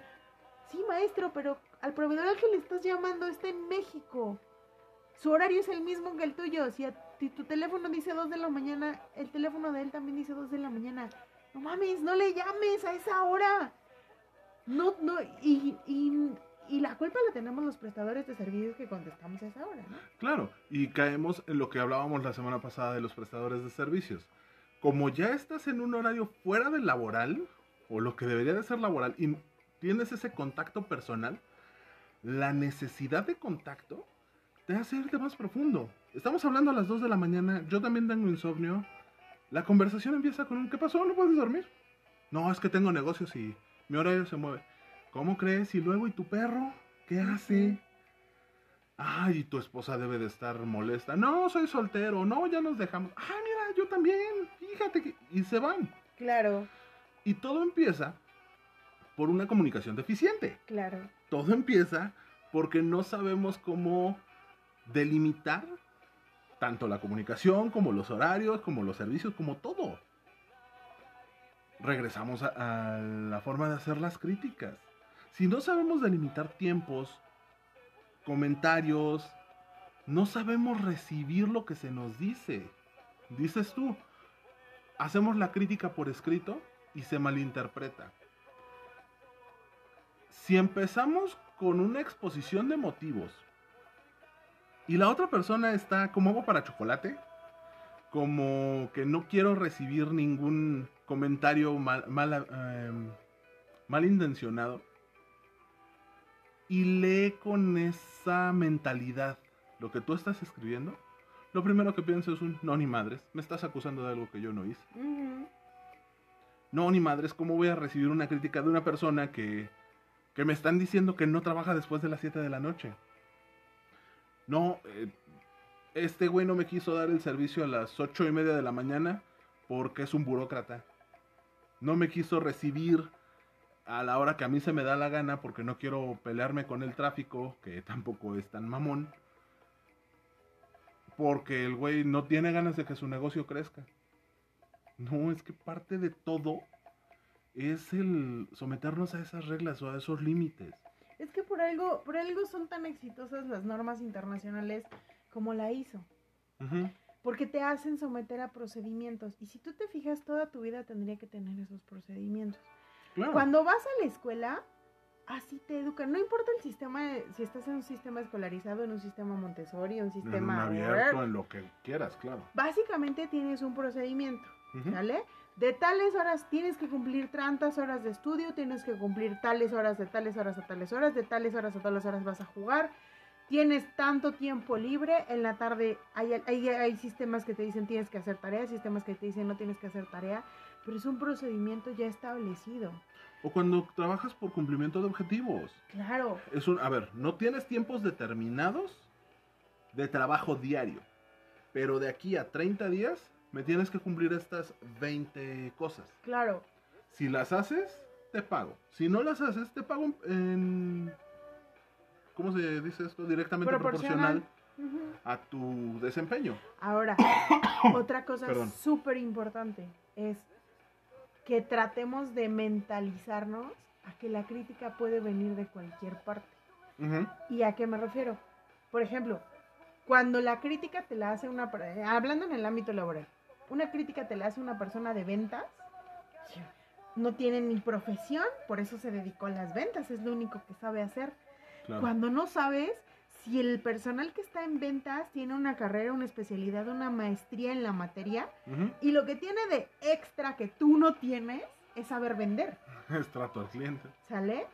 Sí, maestro, pero al proveedor al que le estás llamando está en México. Su horario es el mismo que el tuyo. Si a ti tu teléfono dice 2 de la mañana, el teléfono de él también dice 2 de la mañana. No mames, no le llames a esa hora. No, no, y, y, y la culpa la tenemos los prestadores de servicios que contestamos a esa hora, ¿no? Claro, y caemos en lo que hablábamos la semana pasada de los prestadores de servicios. Como ya estás en un horario fuera del laboral, o lo que debería de ser laboral, y tienes ese contacto personal, la necesidad de contacto te hace irte más profundo. Estamos hablando a las 2 de la mañana, yo también tengo insomnio. La conversación empieza con un ¿qué pasó? ¿No puedes dormir? No, es que tengo negocios y mi horario se mueve. ¿Cómo crees? Y luego, ¿y tu perro? ¿Qué hace? Ay, y tu esposa debe de estar molesta. No, soy soltero. No, ya nos dejamos. Ah, mira, yo también. Fíjate que... Y se van. Claro, Y todo empieza por una comunicación deficiente. claro. Todo empieza porque no sabemos cómo delimitar tanto la comunicación como los horarios, como los servicios, como todo. Regresamos a, la forma de hacer las críticas. Si no sabemos delimitar tiempos, comentarios, no sabemos recibir lo que se nos dice. Dices tú, hacemos la crítica por escrito y se malinterpreta. Si empezamos con una exposición de motivos y la otra persona está como agua para chocolate, como que no quiero recibir ningún comentario mal, mal, eh, malintencionado, y lee con esa mentalidad lo que tú estás escribiendo, lo primero que pienso es un no ni madres, me estás acusando de algo que yo no hice. No ni madres, ¿cómo voy a recibir una crítica de una persona que, que me están diciendo que no trabaja después de las 7 de la noche? No, eh, este güey no me quiso dar el servicio a las 8 y media de la mañana porque es un burócrata. No me quiso recibir a la hora que a mí se me da la gana porque no quiero pelearme con el tráfico, que tampoco es tan mamón. Porque el güey no tiene ganas de que su negocio crezca. No, es que parte de todo es el someternos a esas reglas o a esos límites. Es que por algo, por algo son tan exitosas las normas internacionales como la. Ujú, Porque te hacen someter a procedimientos. Y si tú te fijas, toda tu vida tendría que tener esos procedimientos. Claro. Cuando vas a la escuela, así te educan. No importa el sistema, si estás en un sistema escolarizado, en un sistema Montessori, un En un sistema... abierto, en lo que quieras, claro. Básicamente tienes un procedimiento. ¿sale? De tales horas tienes que cumplir tantas horas de estudio, tienes que cumplir tales horas, de tales horas a tales horas, de tales horas a tales horas vas a jugar. Tienes tanto tiempo libre, en la tarde hay, hay, hay sistemas que te dicen tienes que hacer tarea, sistemas que te dicen no tienes que hacer tarea, pero es un procedimiento ya establecido. O cuando trabajas por cumplimiento de objetivos. Claro, Es un, a ver, no tienes tiempos determinados de trabajo diario, pero de aquí a 30 días me tienes que cumplir estas 20 cosas. claro, Si las haces, te pago. Si no las haces, te pago en... ¿Cómo se dice esto? Directamente proporcional. a tu desempeño. Ahora, otra cosa súper importante es que tratemos de mentalizarnos a que la crítica puede venir de cualquier parte. ¿Y a qué me refiero? Por ejemplo, cuando la crítica te la hace una... eh, Hablando en el ámbito laboral, una crítica te la hace una persona de ventas, no tiene ni profesión, por eso se dedicó a las ventas, es lo único que sabe hacer. Claro. Cuando no sabes si el personal que está en ventas tiene una carrera, una especialidad, una maestría en la materia, y lo que tiene de extra que tú no tienes es saber vender, Es trato al cliente. ¿sale?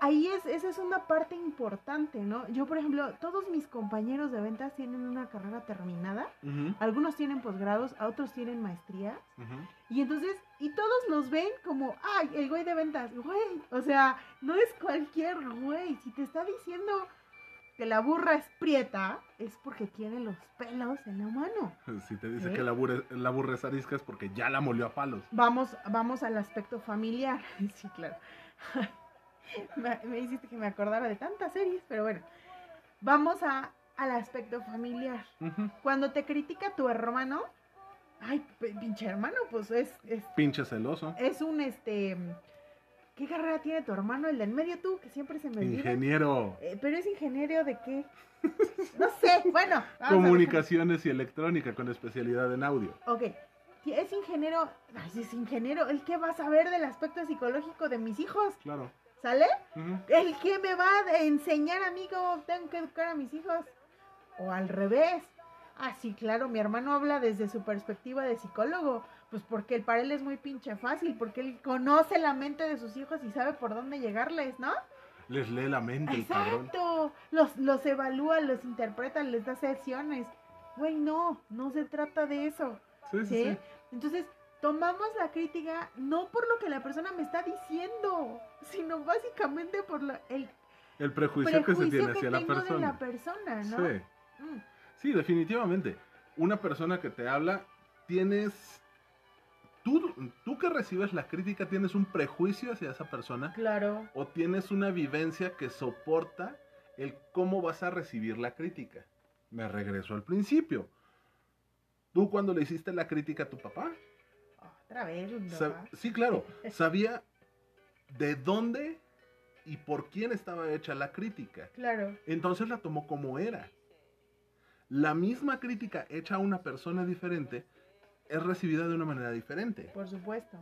Ahí- es, esa es una parte importante, ¿no? Yo, por ejemplo, todos mis compañeros de ventas tienen una carrera terminada, algunos tienen posgrados, a otros tienen maestrías, Ujú. y entonces, y todos los ven como, ay, el güey de ventas, güey. O sea, no es cualquier güey. Si te está diciendo que la burra es prieta, es porque tiene los pelos en la mano. Si te dice ¿Sí? que la burra, la burra es arisca es porque ya la molió a palos. Vamos, vamos al aspecto familiar. Sí, claro. me, me hiciste que me acordara de tantas series, pero bueno. Vamos a, al aspecto familiar. Cuando te critica tu hermano, ay, pinche hermano, pues es, es Pinche celoso. es un este. ¿Qué carrera tiene tu hermano? El del medio tú, que siempre se me. Ingeniero. Eh, pero es ingeniero de qué? No sé, bueno. Comunicaciones y electrónica con especialidad en audio. Ok. Es ingeniero. Ay, es ingeniero. ¿El qué va a saber del aspecto psicológico de mis hijos? Claro. ¿Sale? ¿El qué me va a enseñar a mí cómo tengo que educar a mis hijos? O al revés. Ah, sí, claro, mi hermano habla desde su perspectiva de psicólogo. Pues porque el para él es muy pinche fácil, porque él conoce la mente de sus hijos y sabe por dónde llegarles, ¿no? Les lee la mente el. Exacto. Los, los evalúa, los interpreta, les da sesiones. Güey, no, no se trata de eso. Sí, sí, ¿Sí? sí. Entonces, tomamos la crítica no por lo que la persona me está diciendo, sino básicamente por lo, el El prejuicio, que se tiene que hacia la tengo de persona. la persona, ¿no? Sí. Mm, Sí, definitivamente. Una persona que te habla, tienes... Tú, tú que recibes la crítica, tienes un prejuicio hacia esa persona claro. o tienes una vivencia que soporta el cómo vas a recibir la crítica. Me regreso al principio. Tú cuando le hiciste la crítica a tu papá, Otra vez, un Sab- papá. sí, claro, sabía de dónde y por quién estaba hecha la crítica. Claro. Entonces la tomó como era. La misma crítica hecha a una persona diferente es recibida de una manera diferente. Por supuesto.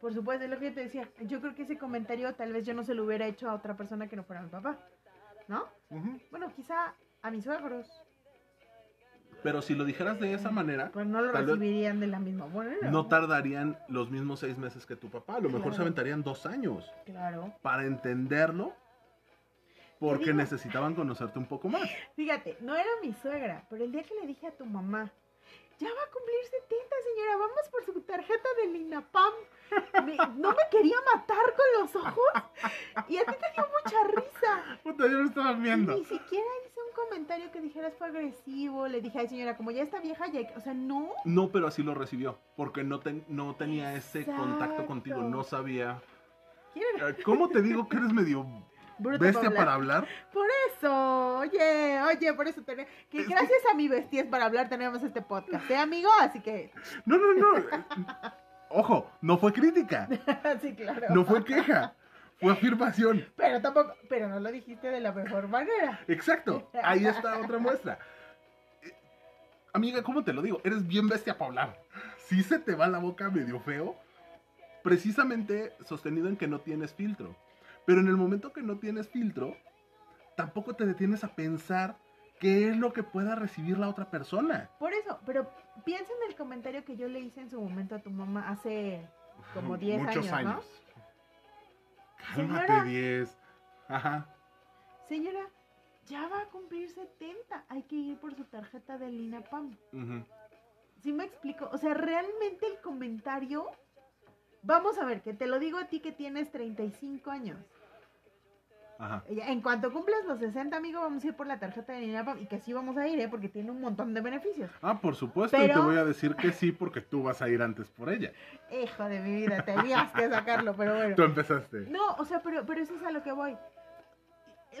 Por supuesto, es lo que yo te decía. Yo creo que ese comentario tal vez yo no se lo hubiera hecho a otra persona que no fuera mi papá. ¿No? Bueno, quizá a mis suegros. Pero si lo dijeras de esa manera, Pues no lo recibirían de la misma manera. no tardarían los mismos seis meses que tu papá. A lo mejor Claro. se aventarían dos años Claro. para entenderlo porque digo? necesitaban conocerte un poco más. Fíjate, no era mi suegra, pero el día que le dije a tu mamá, ya va a cumplir 70, señora, vamos por su tarjeta del INAPAM. Me- no me quería matar con los ojos y a ti te dio mucha risa. Puta, yo me estaba Y viendo. ni siquiera hice un comentario que dijeras fue agresivo. Le dije, ay señora, como ya está vieja, ya... hay que-". O sea, no. No, pero así lo recibió, porque no, ten- no tenía ese contacto contigo, no sabía. Eh, ¿Cómo te digo que eres medio Bruto bestia para hablar? Por eso, oye, oye, por eso tenemos... Que Es que- gracias a mi bestia para hablar tenemos este podcast, ¿eh, amigo? Así que... No, no, no. Ojo, no fue crítica, sí, claro. no fue queja, fue afirmación. Pero tampoco, pero no lo dijiste de la mejor manera. Exacto, ahí está otra muestra. Amiga, ¿cómo te lo digo? Eres bien bestia para hablar. Si se te va la boca medio feo, precisamente sostenido en que no tienes filtro. Pero en el momento que no tienes filtro, tampoco te detienes a pensar qué es lo que pueda recibir la otra persona. Por eso, pero piensa en el comentario que yo le hice en su momento a tu mamá hace como 10 Muchos años, ¿no? años. Cálmate, Señora. 10. Ajá. Señora, ya va a cumplir 70. Hay que ir por su tarjeta del INAPAM. ujú. ¿Sí me explico? O sea, realmente el comentario. Vamos a ver, que te lo digo a ti que tienes 35 años. Ajá. En cuanto cumplas los 60, amigo, vamos a ir por la tarjeta del INAPAM. Y que sí vamos a ir, ¿eh? Porque tiene un montón de beneficios. Ah, por supuesto, y te Pero- voy a decir que sí porque tú vas a ir antes por ella. Hijo de mi vida, tenías que sacarlo, pero bueno. Tú empezaste. No, o sea, pero, pero eso es a lo que voy.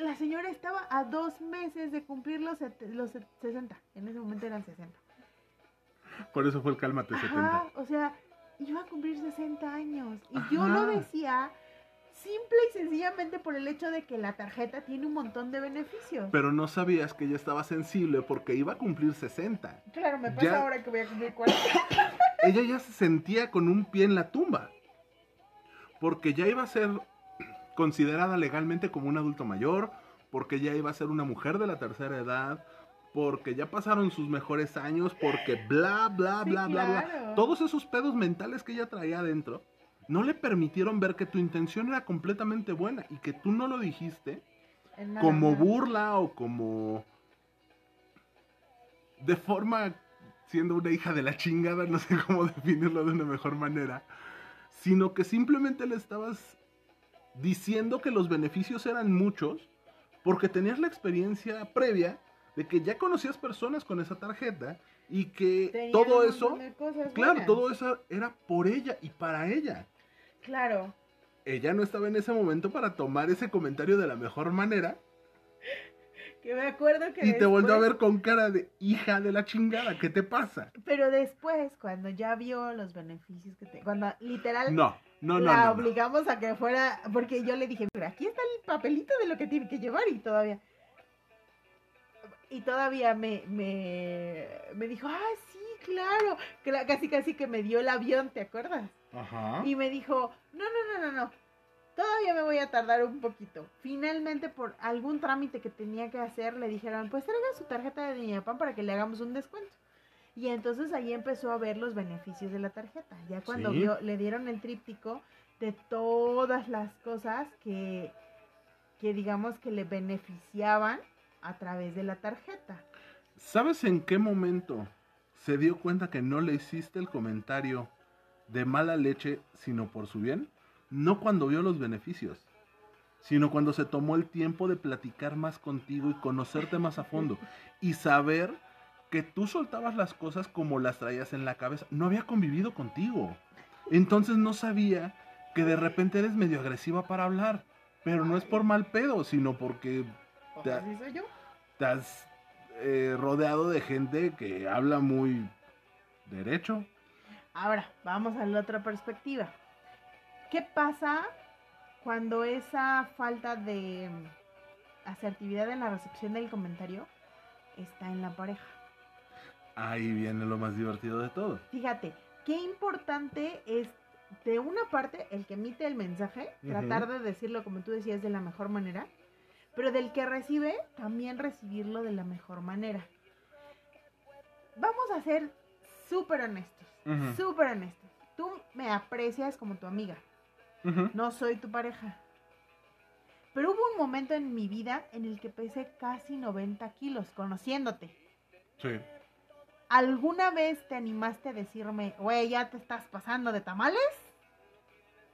La señora estaba a dos meses de cumplir los, los set- 60. En ese momento eran 60. Por eso fue el cálmate 70. Ajá, o sea, iba a cumplir 60 años. Y yo lo decía simple y sencillamente por el hecho de que la tarjeta tiene un montón de beneficios. Pero no sabías que ella estaba sensible porque iba a cumplir 60. claro, me pasa ya- ahora que voy a cumplir 40. Ella ya se sentía con un pie en la tumba. Porque ya iba a ser considerada legalmente como un adulto mayor, porque ya iba a ser una mujer de la tercera edad, porque ya pasaron sus mejores años, porque bla, bla, Sí, bla, bla, bla. Todos esos pedos mentales que ella traía adentro no le permitieron ver que tu intención era completamente buena y que tú no lo dijiste como burla o como de forma siendo una hija de la chingada, no sé cómo definirlo de una mejor manera, sino que simplemente le estabas diciendo que los beneficios eran muchos porque tenías la experiencia previa de que ya conocías personas con esa tarjeta y que todo eso, claro, buenas. todo eso era por ella y para ella. Claro. Ella no estaba en ese momento para tomar ese comentario de la mejor manera Que me acuerdo que y te volvió a ver con cara de hija de la chingada, ¿qué te pasa? Pero después, cuando ya vio los beneficios que te... Cuando literal No, no, no. la no, no. obligamos a que fuera... Porque yo le dije, mira, aquí está el papelito de lo que tiene que llevar y todavía... Y todavía me, me, me dijo, ah, sí, claro. Cla- Casi, casi que me dio el avión, ¿te acuerdas? Ajá. Y me dijo, no, no, no, no, no. Todavía me voy a tardar un poquito. Finalmente, por algún trámite que tenía que hacer, le dijeron, pues traiga su tarjeta de Niñapan para que le hagamos un descuento. Y entonces ahí empezó a ver los beneficios de la tarjeta. Ya cuando Sí. vio, le dieron el tríptico de todas las cosas que, que digamos que le beneficiaban a través de la tarjeta. ¿Sabes en qué momento se dio cuenta que no le hiciste el comentario de mala leche, sino por su bien? No cuando vio los beneficios, sino cuando se tomó el tiempo de platicar más contigo y conocerte más a fondo y saber que tú soltabas las cosas como las traías en la cabeza. No había convivido contigo. Entonces no sabía que de repente eres medio agresiva para hablar. Pero no es por mal pedo, sino porque Soy yo. estás eh, rodeado de gente que habla muy derecho. Ahora, vamos a la otra perspectiva. ¿Qué pasa cuando esa falta de mm, asertividad en la recepción del comentario está en la pareja? Ahí viene lo más divertido de todo. Fíjate, qué importante es de una parte el que emite el mensaje, tratar de decirlo como tú decías de la mejor manera, pero del que recibe también recibirlo de la mejor manera. Vamos a ser súper honestos, Ujú. súper honestos. Tú me aprecias como tu amiga, no soy tu pareja. Pero hubo un momento en mi vida en el que pesé casi 90 kilos, conociéndote. Sí. ¿Alguna vez te animaste a decirme, güey, ya te estás pasando de tamales?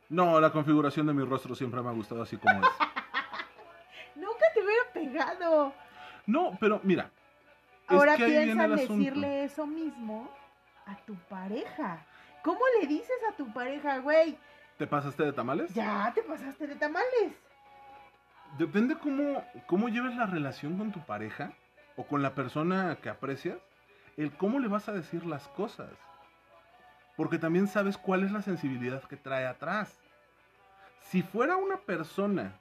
No, la configuración de mi rostro siempre me ha gustado así como es. No, pero mira. es Ahora que piensa en el asunto. decirle eso mismo a tu pareja. ¿Cómo le dices a tu pareja, güey? ¿Te pasaste de tamales? Ya te pasaste de tamales. Depende cómo, cómo lleves la relación con tu pareja o con la persona que aprecias, el cómo le vas a decir las cosas. Porque también sabes cuál es la sensibilidad que trae atrás. Si fuera una persona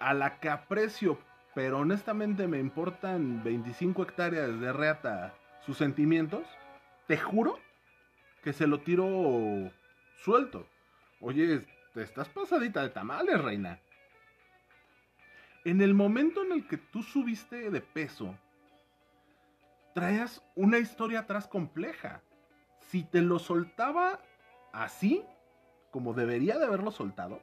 a la que aprecio, pero honestamente me importan 25 hectáreas de reata sus sentimientos, te juro que se lo tiro suelto. Oye, te estás pasadita de tamales, reina. En el momento en el que tú subiste de peso, traías una historia atrás compleja. Si te lo soltaba así, como debería de haberlo soltado,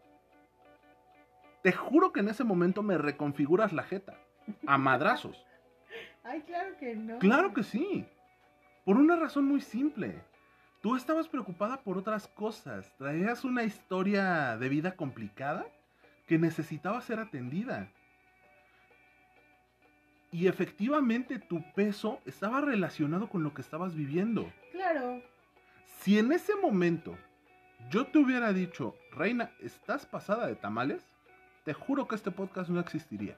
te juro que en ese momento me reconfiguras la jeta. A madrazos. Ay, claro que no. Claro que sí. Por una razón muy simple. Tú estabas preocupada por otras cosas. Traías una historia de vida complicada que necesitaba ser atendida. Y efectivamente tu peso estaba relacionado con lo que estabas viviendo. Claro. Si en ese momento yo te hubiera dicho, Reina, ¿estás pasada de tamales? Te juro que este podcast no existiría.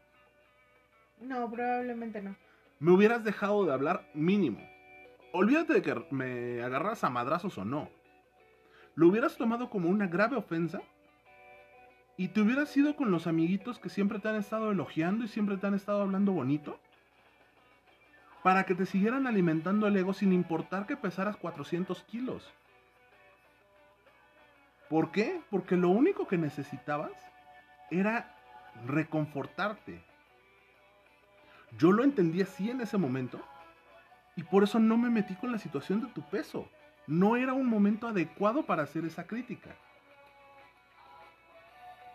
No, probablemente no. Me hubieras dejado de hablar mínimo. Olvídate de que me agarras a madrazos o no. Lo hubieras tomado como una grave ofensa y te hubieras ido con los amiguitos que siempre te han estado elogiando y siempre te han estado hablando bonito para que te siguieran alimentando el ego sin importar que pesaras 400 kilos. ¿Por qué? Porque lo único que necesitabas era reconfortarte. Yo lo entendí así en ese momento y por eso no me metí con la situación de tu peso. No era un momento adecuado para hacer esa crítica.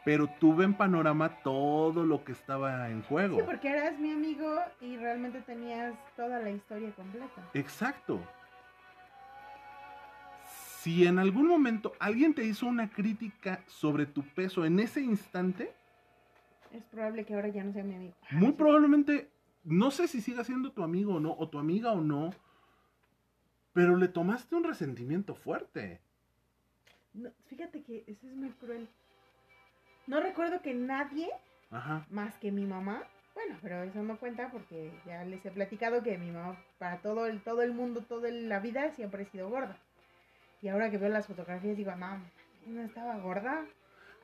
Pero tuve en panorama todo lo que estaba en juego. Sí, porque eras mi amigo y realmente tenías toda la historia completa. Exacto. Si en algún momento alguien te hizo una crítica sobre tu peso en ese instante, Es probable que ahora ya no sea mi amigo. muy probablemente, no sé si siga siendo tu amigo o no, o tu amiga o no, pero le tomaste un resentimiento fuerte. No, fíjate que eso es muy cruel. No recuerdo que nadie, Ajá. más que mi mamá, bueno, pero eso no cuenta porque ya les he platicado que mi mamá, para todo el, todo el mundo, toda la vida, siempre ha sido gorda. Y ahora que veo las fotografías digo, no, no estaba gorda.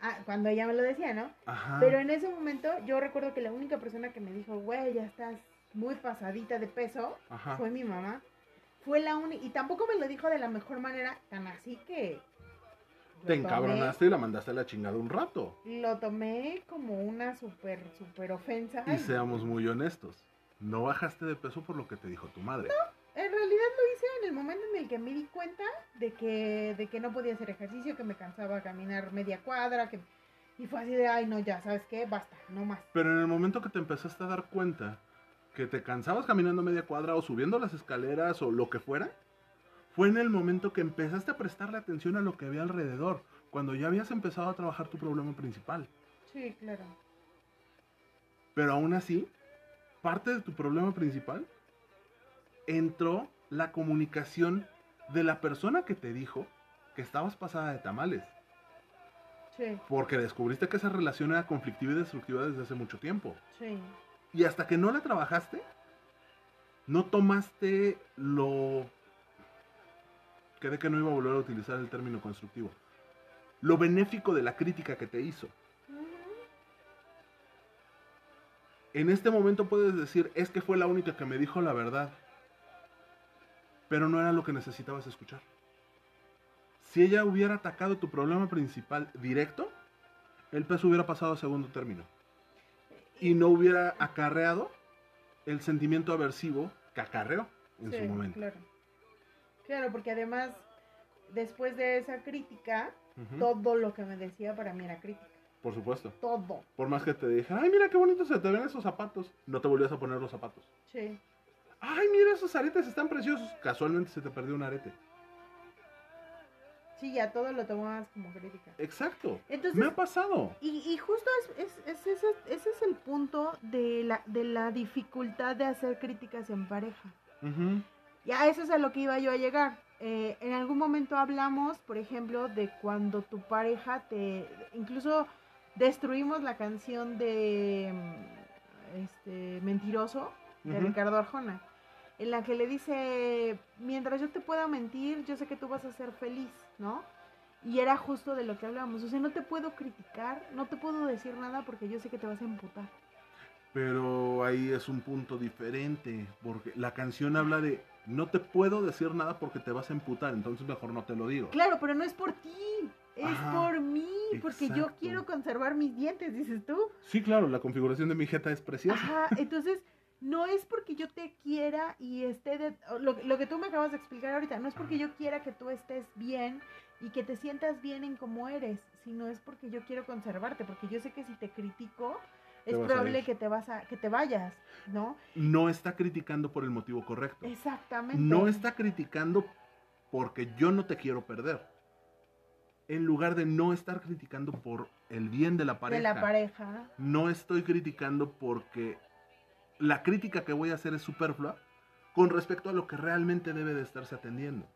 Ah, cuando ella me lo decía, ¿no? Ajá. Pero en ese momento yo recuerdo que la única persona que me dijo, güey, ya estás muy pasadita de peso, Ajá. fue mi mamá. Fue la única, y tampoco me lo dijo de la mejor manera, tan así que... Te tomé- encabronaste y la mandaste a la chingada un rato. Lo tomé como una súper, súper ofensa. Y Ay, seamos muy honestos. No bajaste de peso por lo que te dijo tu madre. En realidad lo hice en el momento en el que me di cuenta de que, de que no podía hacer ejercicio, que me cansaba caminar media cuadra, que... Y fue así de, ay, no, ya, ¿sabes qué? Basta, no más. Pero en el momento que te empezaste a dar cuenta que te cansabas caminando media cuadra o subiendo las escaleras o lo que fuera, fue en el momento que empezaste a prestarle atención a lo que había alrededor, cuando ya habías empezado a trabajar tu problema principal. Sí, claro. Pero aún así, parte de tu problema principal entró la comunicación de la persona que te dijo que estabas pasada de tamales. Sí, Porque descubriste que esa relación era conflictiva y destructiva desde hace mucho tiempo. sí. Y hasta que no la trabajaste, no tomaste lo... Quedé que no iba a volver a utilizar el término constructivo. Lo benéfico de la crítica que te hizo. En este momento puedes decir, es que fue la única que me dijo la verdad. Pero no era lo que necesitabas escuchar. Si ella hubiera atacado tu problema principal directo, el peso hubiera pasado a segundo término. Y no hubiera acarreado el sentimiento aversivo que acarreó en Sí, su momento. Claro. Claro, porque además, después de esa crítica, todo lo que me decía para mí era crítica. Por supuesto. Todo. Por más que te dije, ay, mira qué bonito se te ven esos zapatos. No te volvías a poner los zapatos. Sí. Ay, mira esos aretes, están preciosos. Casualmente se te perdió un arete. Sí, ya todo lo tomabas como crítica. Exacto. Entonces, Me ha pasado. y, y justo es, es- es ese, ese es el punto de la, de la dificultad de hacer críticas en pareja. Ya eso es a lo que iba yo a llegar. Eh, en algún momento hablamos, por ejemplo, de cuando tu pareja te... Incluso destruimos la canción de este, Mentiroso de. Ricardo Arjona, en la que le dice, mientras yo te pueda mentir, yo sé que tú vas a ser feliz, ¿no? Y era justo de lo que hablábamos. O sea, no te puedo criticar, no te puedo decir nada porque yo sé que te vas a emputar. Pero ahí es un punto diferente, porque la canción habla de no te puedo decir nada porque te vas a emputar, entonces mejor no te lo digo. Claro, pero no es por ti, es Ajá. por mí, porque yo quiero conservar mis dientes, dices tú. Sí, claro, la configuración de mi jeta es preciosa. Ajá, entonces no es porque yo te quiera y esté de, lo, lo que tú me acabas de explicar ahorita, no es porque yo quiera que tú estés bien y que te sientas bien en cómo eres, sino es porque yo quiero conservarte, porque yo sé que si te critico es probable que te vas a que te vayas, ¿no? No está criticando por el motivo correcto. Exactamente. No está criticando porque yo no te quiero perder. En lugar de no estar criticando por el bien de la pareja. de la pareja. No estoy criticando porque la crítica que voy a hacer es superflua con respecto a lo que realmente debe de estarse atendiendo.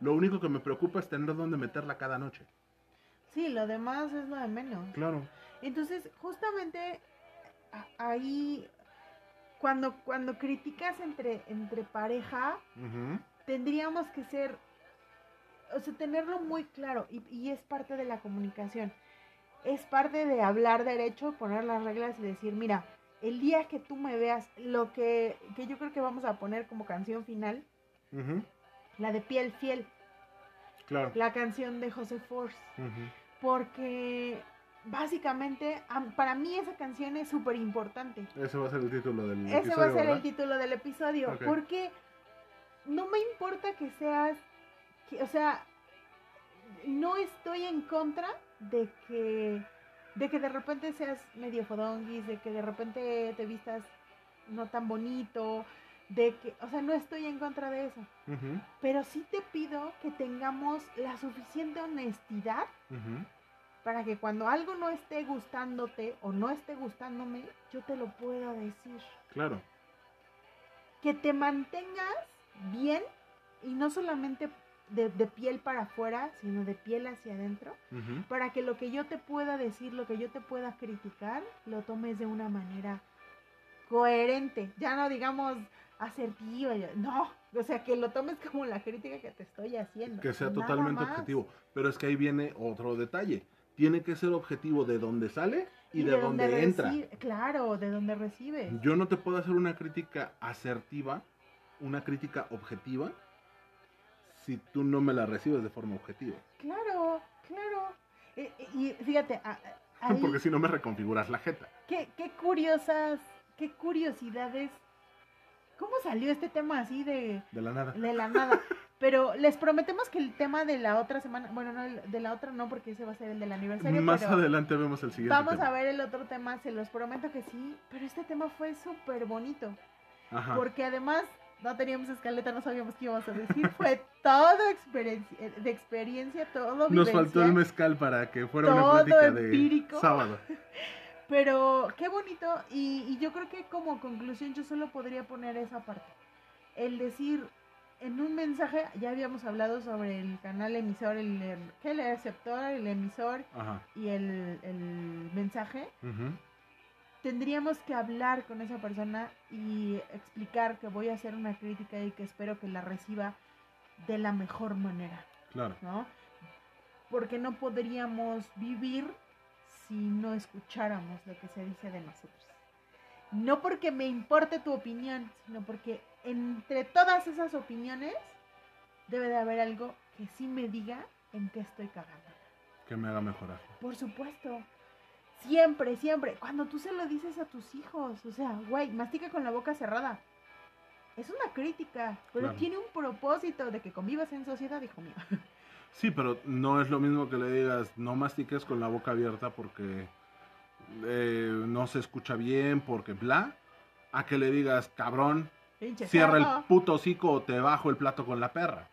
Lo único que me preocupa es tener dónde meterla cada noche. Sí, lo demás es lo de menos. Claro. Entonces, justamente ahí cuando cuando criticas entre entre pareja, tendríamos que ser, o sea, tenerlo muy claro y, y es parte de la comunicación. Es parte de hablar derecho, poner las reglas y decir, mira, el día que tú me veas, lo que, que yo creo que vamos a poner como canción final, la de Piel Fiel, Claro. la canción de José Force, porque básicamente am- para mí esa canción es súper importante. Ese va a ser el título del Ese episodio, va a ser ¿verdad? el título del episodio. Porque no me importa que seas. que- o sea, no estoy en contra de que. De que de repente seas medio fodonguis, de que de repente te vistas no tan bonito, de que. O sea, no estoy en contra de eso. Pero sí te pido que tengamos la suficiente honestidad para que cuando algo no esté gustándote o no esté gustándome, yo te lo pueda decir Claro. que te mantengas bien y no solamente de, de piel para afuera, sino de piel hacia adentro, para que lo que yo te pueda decir, lo que yo te pueda criticar, lo tomes de una manera coherente, ya no digamos asertiva, no, o sea, que lo tomes como la crítica que te estoy haciendo. Que sea totalmente más. objetivo. Pero es que ahí viene otro detalle. Tiene que ser objetivo de dónde sale y, de, dónde, entra. recibe- Claro, de dónde recibes. Yo no te puedo hacer una crítica asertiva, una crítica objetiva, si tú no me la recibes de forma objetiva. Claro, claro. Eh, y fíjate, a- a- ahí- Porque si no me reconfiguras la jeta. qué, qué curiosas, qué curiosidades. ¿Cómo salió este tema así de, De la nada. de la nada? Pero les prometemos que el tema de la otra semana, bueno, no, de la otra no, porque ese va a ser el del aniversario. Más pero adelante vemos el siguiente. Vamos tema. a ver el otro tema, se los prometo que sí. Pero este tema fue súper bonito. Ajá. Porque además no teníamos escaleta, no sabíamos qué íbamos a decir. Fue todo experiencia, de experiencia, todo Nos faltó el mezcal para que fuera una plática empírico. de sábado. Pero qué bonito. Y, y yo creo que como conclusión yo solo podría poner esa parte. El decir en un mensaje, ya habíamos hablado sobre el canal emisor, el, el- el receptor, el emisor Ajá. y el, el mensaje. Ujú. Tendríamos que hablar con esa persona y explicar que voy a hacer una crítica y que espero que la reciba de la mejor manera. Claro. ¿no? Porque no podríamos vivir si no escucháramos lo que se dice de nosotros. No porque me importe tu opinión, sino porque entre todas esas opiniones debe de haber algo que sí me diga en qué estoy cagando. Que me haga mejorar. Por supuesto. Siempre, siempre. Cuando tú se lo dices a tus hijos, o sea, güey, mastica con la boca cerrada. Es una crítica, pero Claro. tiene un propósito de que convivas en sociedad, hijo mío. Sí, pero no es lo mismo que le digas, no mastiques con la boca abierta porque eh, no se escucha bien, porque bla, a que le digas, cabrón, Pinche cierra el puto hocico o te bajo el plato con la perra.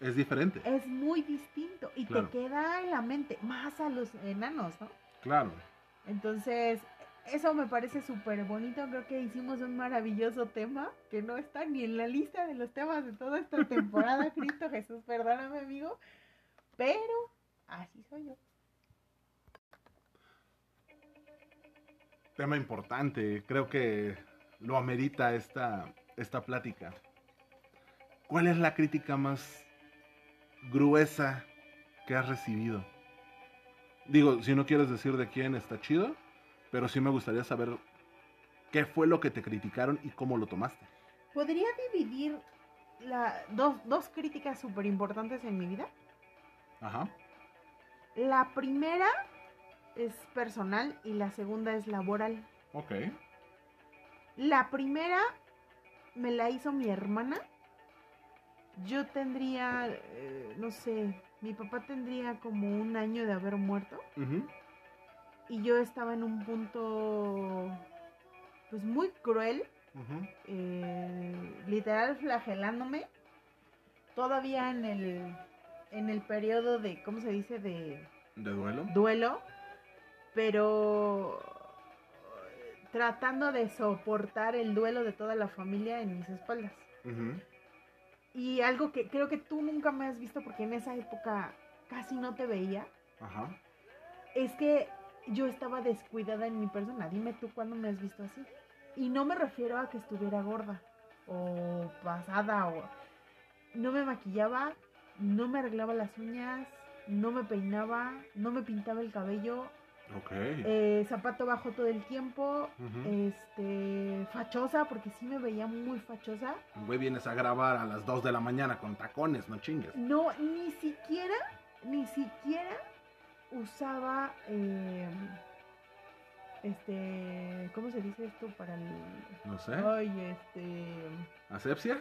Es diferente, Es muy distinto y Claro. te queda en la mente, más a los enanos, ¿no? Claro. Entonces, eso me parece súper bonito. Creo que hicimos un maravilloso tema que no está ni en la lista de los temas de toda esta temporada. Cristo Jesús, perdóname, amigo. Pero así soy yo. Tema importante, creo que lo amerita esta, esta plática. ¿Cuál es la crítica más gruesa que has recibido? Digo, si no quieres decir de quién está chido, pero sí me gustaría saber qué fue lo que te criticaron y cómo lo tomaste. ¿Podría dividir la, dos, dos críticas súper importantes en mi vida? Ajá. La primera es personal y la segunda es laboral. Ok. La primera me la hizo mi hermana. Yo tendría, eh, no sé, mi papá tendría como un año de haber muerto y yo estaba en un punto, pues muy cruel, eh, literal flagelándome, todavía en el, en el periodo de, ¿cómo se dice? De ¿De duelo? duelo, pero eh, tratando de soportar el duelo de toda la familia en mis espaldas. Y algo que creo que tú nunca me has visto porque en esa época casi no te veía, Ajá. es que yo estaba descuidada en mi persona. Dime tú cuándo me has visto así. Y no me refiero a que estuviera gorda o pasada o no me maquillaba, no me arreglaba las uñas, no me peinaba, no me pintaba el cabello, Ok. eh, zapato bajo todo el tiempo, este, fachosa, porque sí me veía muy fachosa. Güey, vienes a grabar a las 2 de la mañana con tacones, no chingues. No, ni siquiera, ni siquiera usaba, eh, este, ¿cómo se dice esto para el... No sé. Ay, este... ¿Asepsia?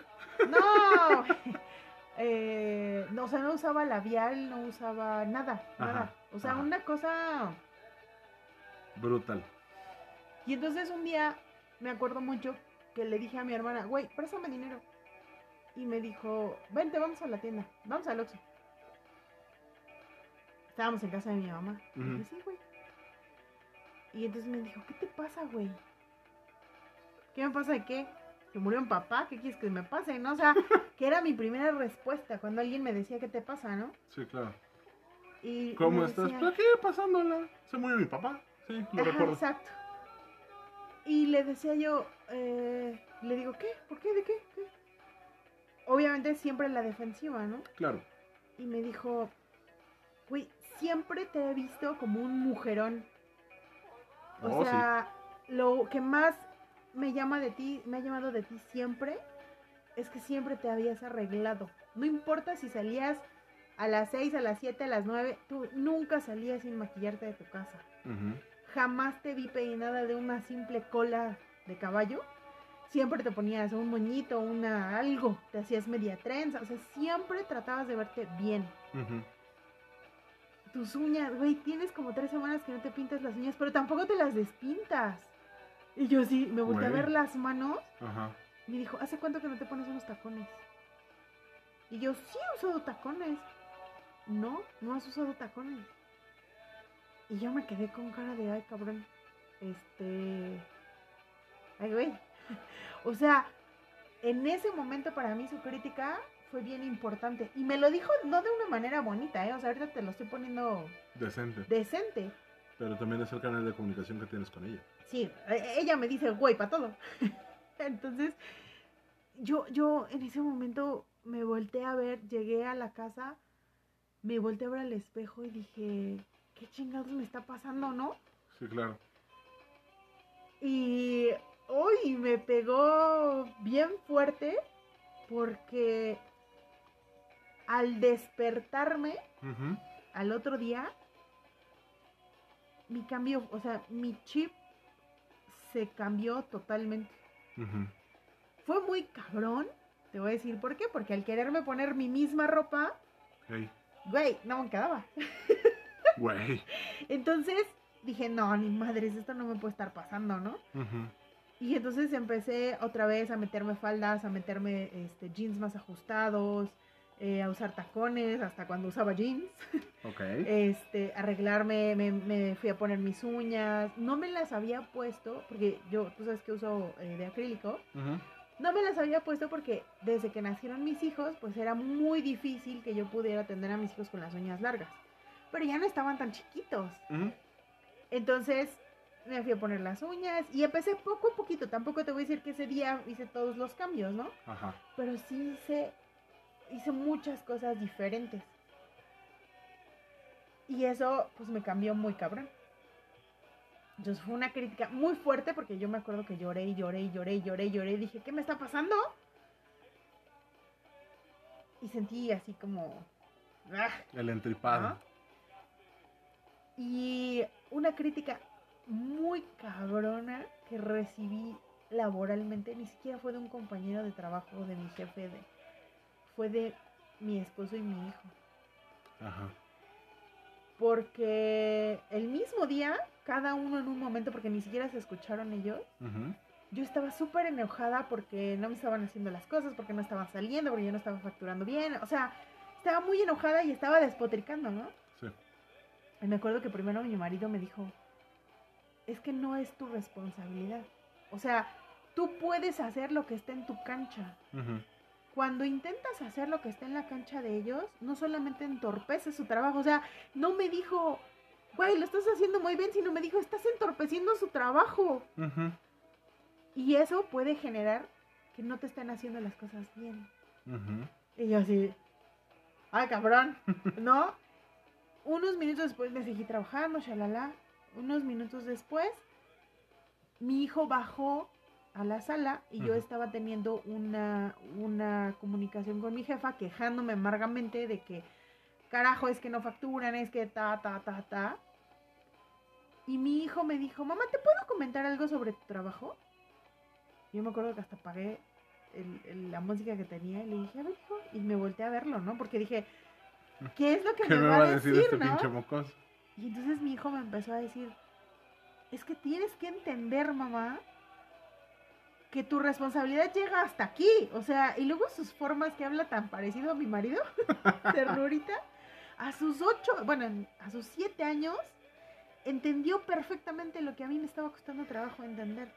No, eh, no, o sea, no usaba labial, no usaba nada, Ajá, nada. O sea, ajá. una cosa... Brutal. Y entonces un día me acuerdo mucho que le dije a mi hermana, güey, préstame dinero. Y me dijo, vente, vamos a la tienda, vamos al Oxxo. Estábamos en casa de mi mamá. Y dije, sí, güey. Y entonces me dijo, ¿qué te pasa, güey? ¿Qué me pasa de qué? ¿Se murió mi papá? ¿Qué quieres que me pase? ¿No? O sea, que era mi primera respuesta cuando alguien me decía, ¿qué te pasa, no? Sí, claro. Y ¿Cómo estás? decía- Pues aquí pasándola. Se murió mi papá. Sí, lo Ajá, recuerdo. exacto. Y le decía yo, eh, le digo, ¿qué? ¿Por qué? ¿De qué? ¿Qué? Obviamente siempre la defensiva, ¿no? Claro. Y me dijo, güey, siempre te he visto como un mujerón. O Oh, sí. sea, lo que más me llama de ti, me ha llamado de ti siempre, es que siempre te habías arreglado. No importa si salías a las 6, a las 7, a las 9, tú nunca salías sin maquillarte de tu casa. Ujú. Jamás te vi peinada de una simple cola de caballo. Siempre te ponías un moñito, una algo, te hacías media trenza, o sea, siempre tratabas de verte bien. Tus uñas, güey, tienes como tres semanas que no te pintas las uñas, pero tampoco te las despintas. Y yo sí, me volteé a ver las manos Ajá. y me dijo, ¿hace cuánto que no te pones unos tacones? Y yo, sí he usado tacones. No, no has usado tacones. Y yo me quedé con cara de, ay, cabrón. Este... Ay, güey. O sea, en ese momento para mí su crítica fue bien importante. Y me lo dijo no de una manera bonita, ¿eh? O sea, ahorita te lo estoy poniendo Decente. decente. Pero también es el canal de comunicación que tienes con ella. Sí, e- ella me dice güey para todo. Entonces, yo, yo en ese momento me volteé a ver, llegué a la casa, me volteé a ver al espejo y dije, ¿qué chingados me está pasando, no? Sí, claro. Y hoy me pegó bien fuerte porque al despertarme al otro día, mi cambio, o sea, mi chip se cambió totalmente. Fue muy cabrón, te voy a decir por qué, porque al quererme poner mi misma ropa, Ey, güey, no me quedaba. güey. Entonces dije, no, ni madres, esto no me puede estar pasando, ¿no? Y entonces empecé otra vez a meterme faldas, a meterme este, jeans más ajustados, eh, a usar tacones, hasta cuando usaba jeans. Ok. este, arreglarme, me, me fui a poner mis uñas, no me las había puesto, porque yo, tú sabes que uso eh, de acrílico, no me las había puesto porque desde que nacieron mis hijos, pues era muy difícil que yo pudiera atender a mis hijos con las uñas largas, pero ya no estaban tan chiquitos, entonces me fui a poner las uñas y empecé poco a poquito, tampoco te voy a decir que ese día hice todos los cambios, ¿no? Ajá. Pero sí hice, hice muchas cosas diferentes. Y eso pues me cambió muy cabrón. Entonces fue una crítica muy fuerte porque yo me acuerdo que lloré y lloré y lloré y lloré y lloré y dije, ¿qué me está pasando? Y sentí así como... ¡ah! El entripado. Y una crítica muy cabrona que recibí laboralmente, ni siquiera fue de un compañero de trabajo, de mi jefe, de, fue de mi esposo y mi hijo. Ajá. Porque el mismo día, cada uno en un momento, porque ni siquiera se escucharon ellos, yo estaba súper enojada porque no me estaban haciendo las cosas, porque no estaban saliendo, porque yo no estaba facturando bien. O sea, estaba muy enojada y estaba despotricando, ¿no? Y me acuerdo que primero mi marido me dijo, es que no es tu responsabilidad. O sea, tú puedes hacer lo que esté en tu cancha. Cuando intentas hacer lo que está en la cancha de ellos, no solamente entorpeces su trabajo, o sea, no me dijo, güey, lo estás haciendo muy bien, sino me dijo, estás entorpeciendo su trabajo. Y eso puede generar que no te estén haciendo las cosas bien. Y yo así, ay cabrón, ¿no? Unos minutos después me seguí trabajando, shalala. Unos minutos después, mi hijo bajó a la sala y yo estaba teniendo una, una comunicación con mi jefa quejándome amargamente de que, carajo, es que no facturan, es que ta, ta, ta, ta. Y mi hijo me dijo, mamá, ¿te puedo comentar algo sobre tu trabajo? Yo me acuerdo que hasta pagué el- el- la música que tenía y le dije, a ver, hijo, y me volteé a verlo, ¿no? Porque dije, ¿qué es lo que ¿Qué me, va a decir este no? pinche mocoso? Y entonces mi hijo me empezó a decir, es que tienes que entender, mamá, que tu responsabilidad llega hasta aquí. O sea, y luego sus formas que habla tan parecido a mi marido, ternurita, a sus ocho, bueno, en- a sus siete años, entendió perfectamente lo que a mí me estaba costando trabajo entender.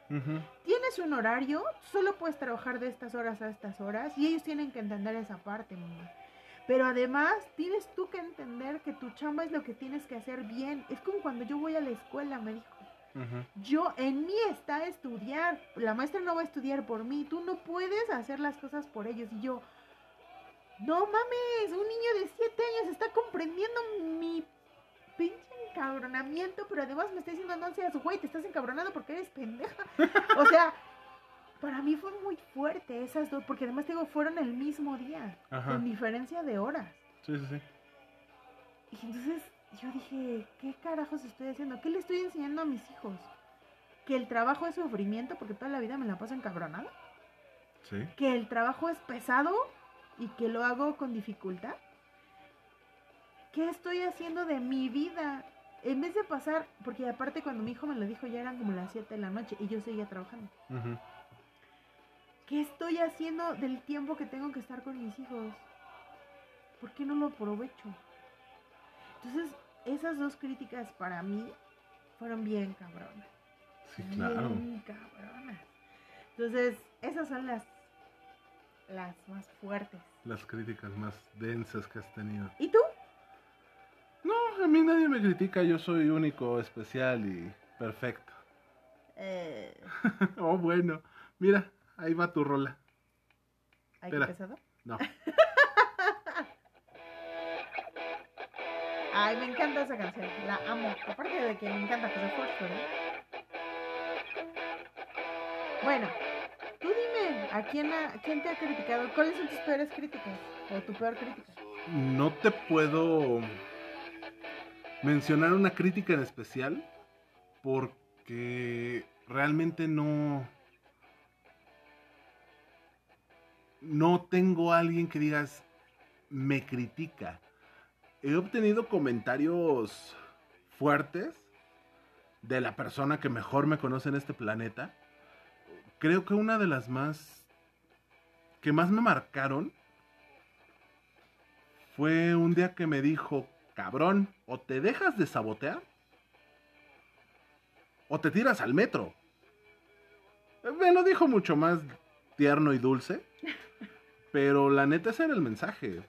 Tienes un horario, solo puedes trabajar de estas horas a estas horas y ellos tienen que entender esa parte, mamá. Pero además tienes tú que entender que tu chamba es lo que tienes que hacer bien. Es como cuando yo voy a la escuela, me dijo. Yo, en mí está estudiar. La maestra no va a estudiar por mí. Tú no puedes hacer las cosas por ellos. Y yo, no mames, un niño de 7 años está comprendiendo mi pinche encabronamiento, pero además me está diciendo, no seas güey, te estás encabronando porque eres pendeja. O sea, para mí fue muy fuerte esas dos, porque además te digo, fueron el mismo día, Ajá. con diferencia de horas. Sí, sí, sí. Y entonces yo dije, ¿qué carajos estoy haciendo? ¿Qué le estoy enseñando a mis hijos? ¿Que el trabajo es sufrimiento porque toda la vida me la paso encabronada? Sí. ¿Que el trabajo es pesado y que lo hago con dificultad? ¿Qué estoy haciendo de mi vida? En vez de pasar, porque aparte cuando mi hijo me lo dijo ya eran como las 7 de la noche y yo seguía trabajando. Ujú. ¿Qué estoy haciendo del tiempo que tengo que estar con mis hijos? ¿Por qué no lo aprovecho? Entonces, esas dos críticas para mí fueron bien cabronas. Sí, claro. Bien cabronas. Entonces, esas son las, las más fuertes. Las críticas más densas que has tenido. ¿Y tú? No, a mí nadie me critica. Yo soy único, especial y perfecto. Eh, Oh, bueno. Mira, ahí va tu rola. ¿Hay Espera. pesado? No. Ay, me encanta esa canción. La amo. Aparte de que me encanta se fuerte, ¿no? Bueno, tú dime, ¿a quién, ha- quién te ha criticado? ¿Cuáles son tus peores críticas? ¿O tu peor crítica? No te puedo mencionar una crítica en especial porque realmente no no tengo a alguien que digas me critica. He obtenido comentarios fuertes de la persona que mejor me conoce en este planeta. Creo que una de las más que más me marcaron fue un día que me dijo, cabrón, o te dejas de sabotear o te tiras al metro. Me lo dijo mucho más tierno y dulce, pero la neta ese era el mensaje.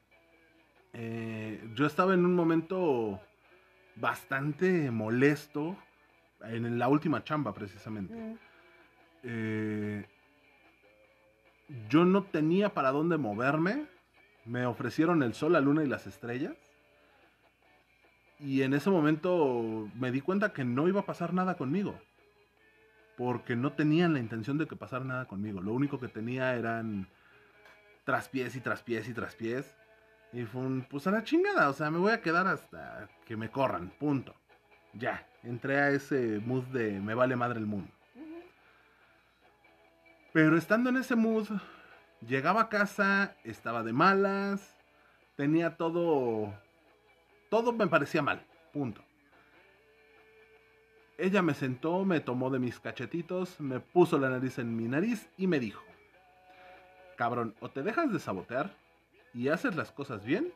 Eh, yo estaba en un momento bastante molesto en la última chamba precisamente. Mm, Eh, yo no tenía para dónde moverme. Me ofrecieron el sol, la luna y las estrellas. Y en ese momento me di cuenta que no iba a pasar nada conmigo. Porque no tenían la intención de que pasara nada conmigo. Lo único que tenía eran traspiés y traspiés y traspiés. Y fue un, pues a la chingada. O sea, me voy a quedar hasta que me corran. Punto. ya, entré a ese mood de me vale madre el mundo. Pero estando en ese mood, llegaba a casa, estaba de malas, tenía todo, todo me parecía mal, punto. Ella me sentó, me tomó de mis cachetitos, me puso la nariz en mi nariz y me dijo, cabrón, o te dejas de sabotear y haces las cosas bien,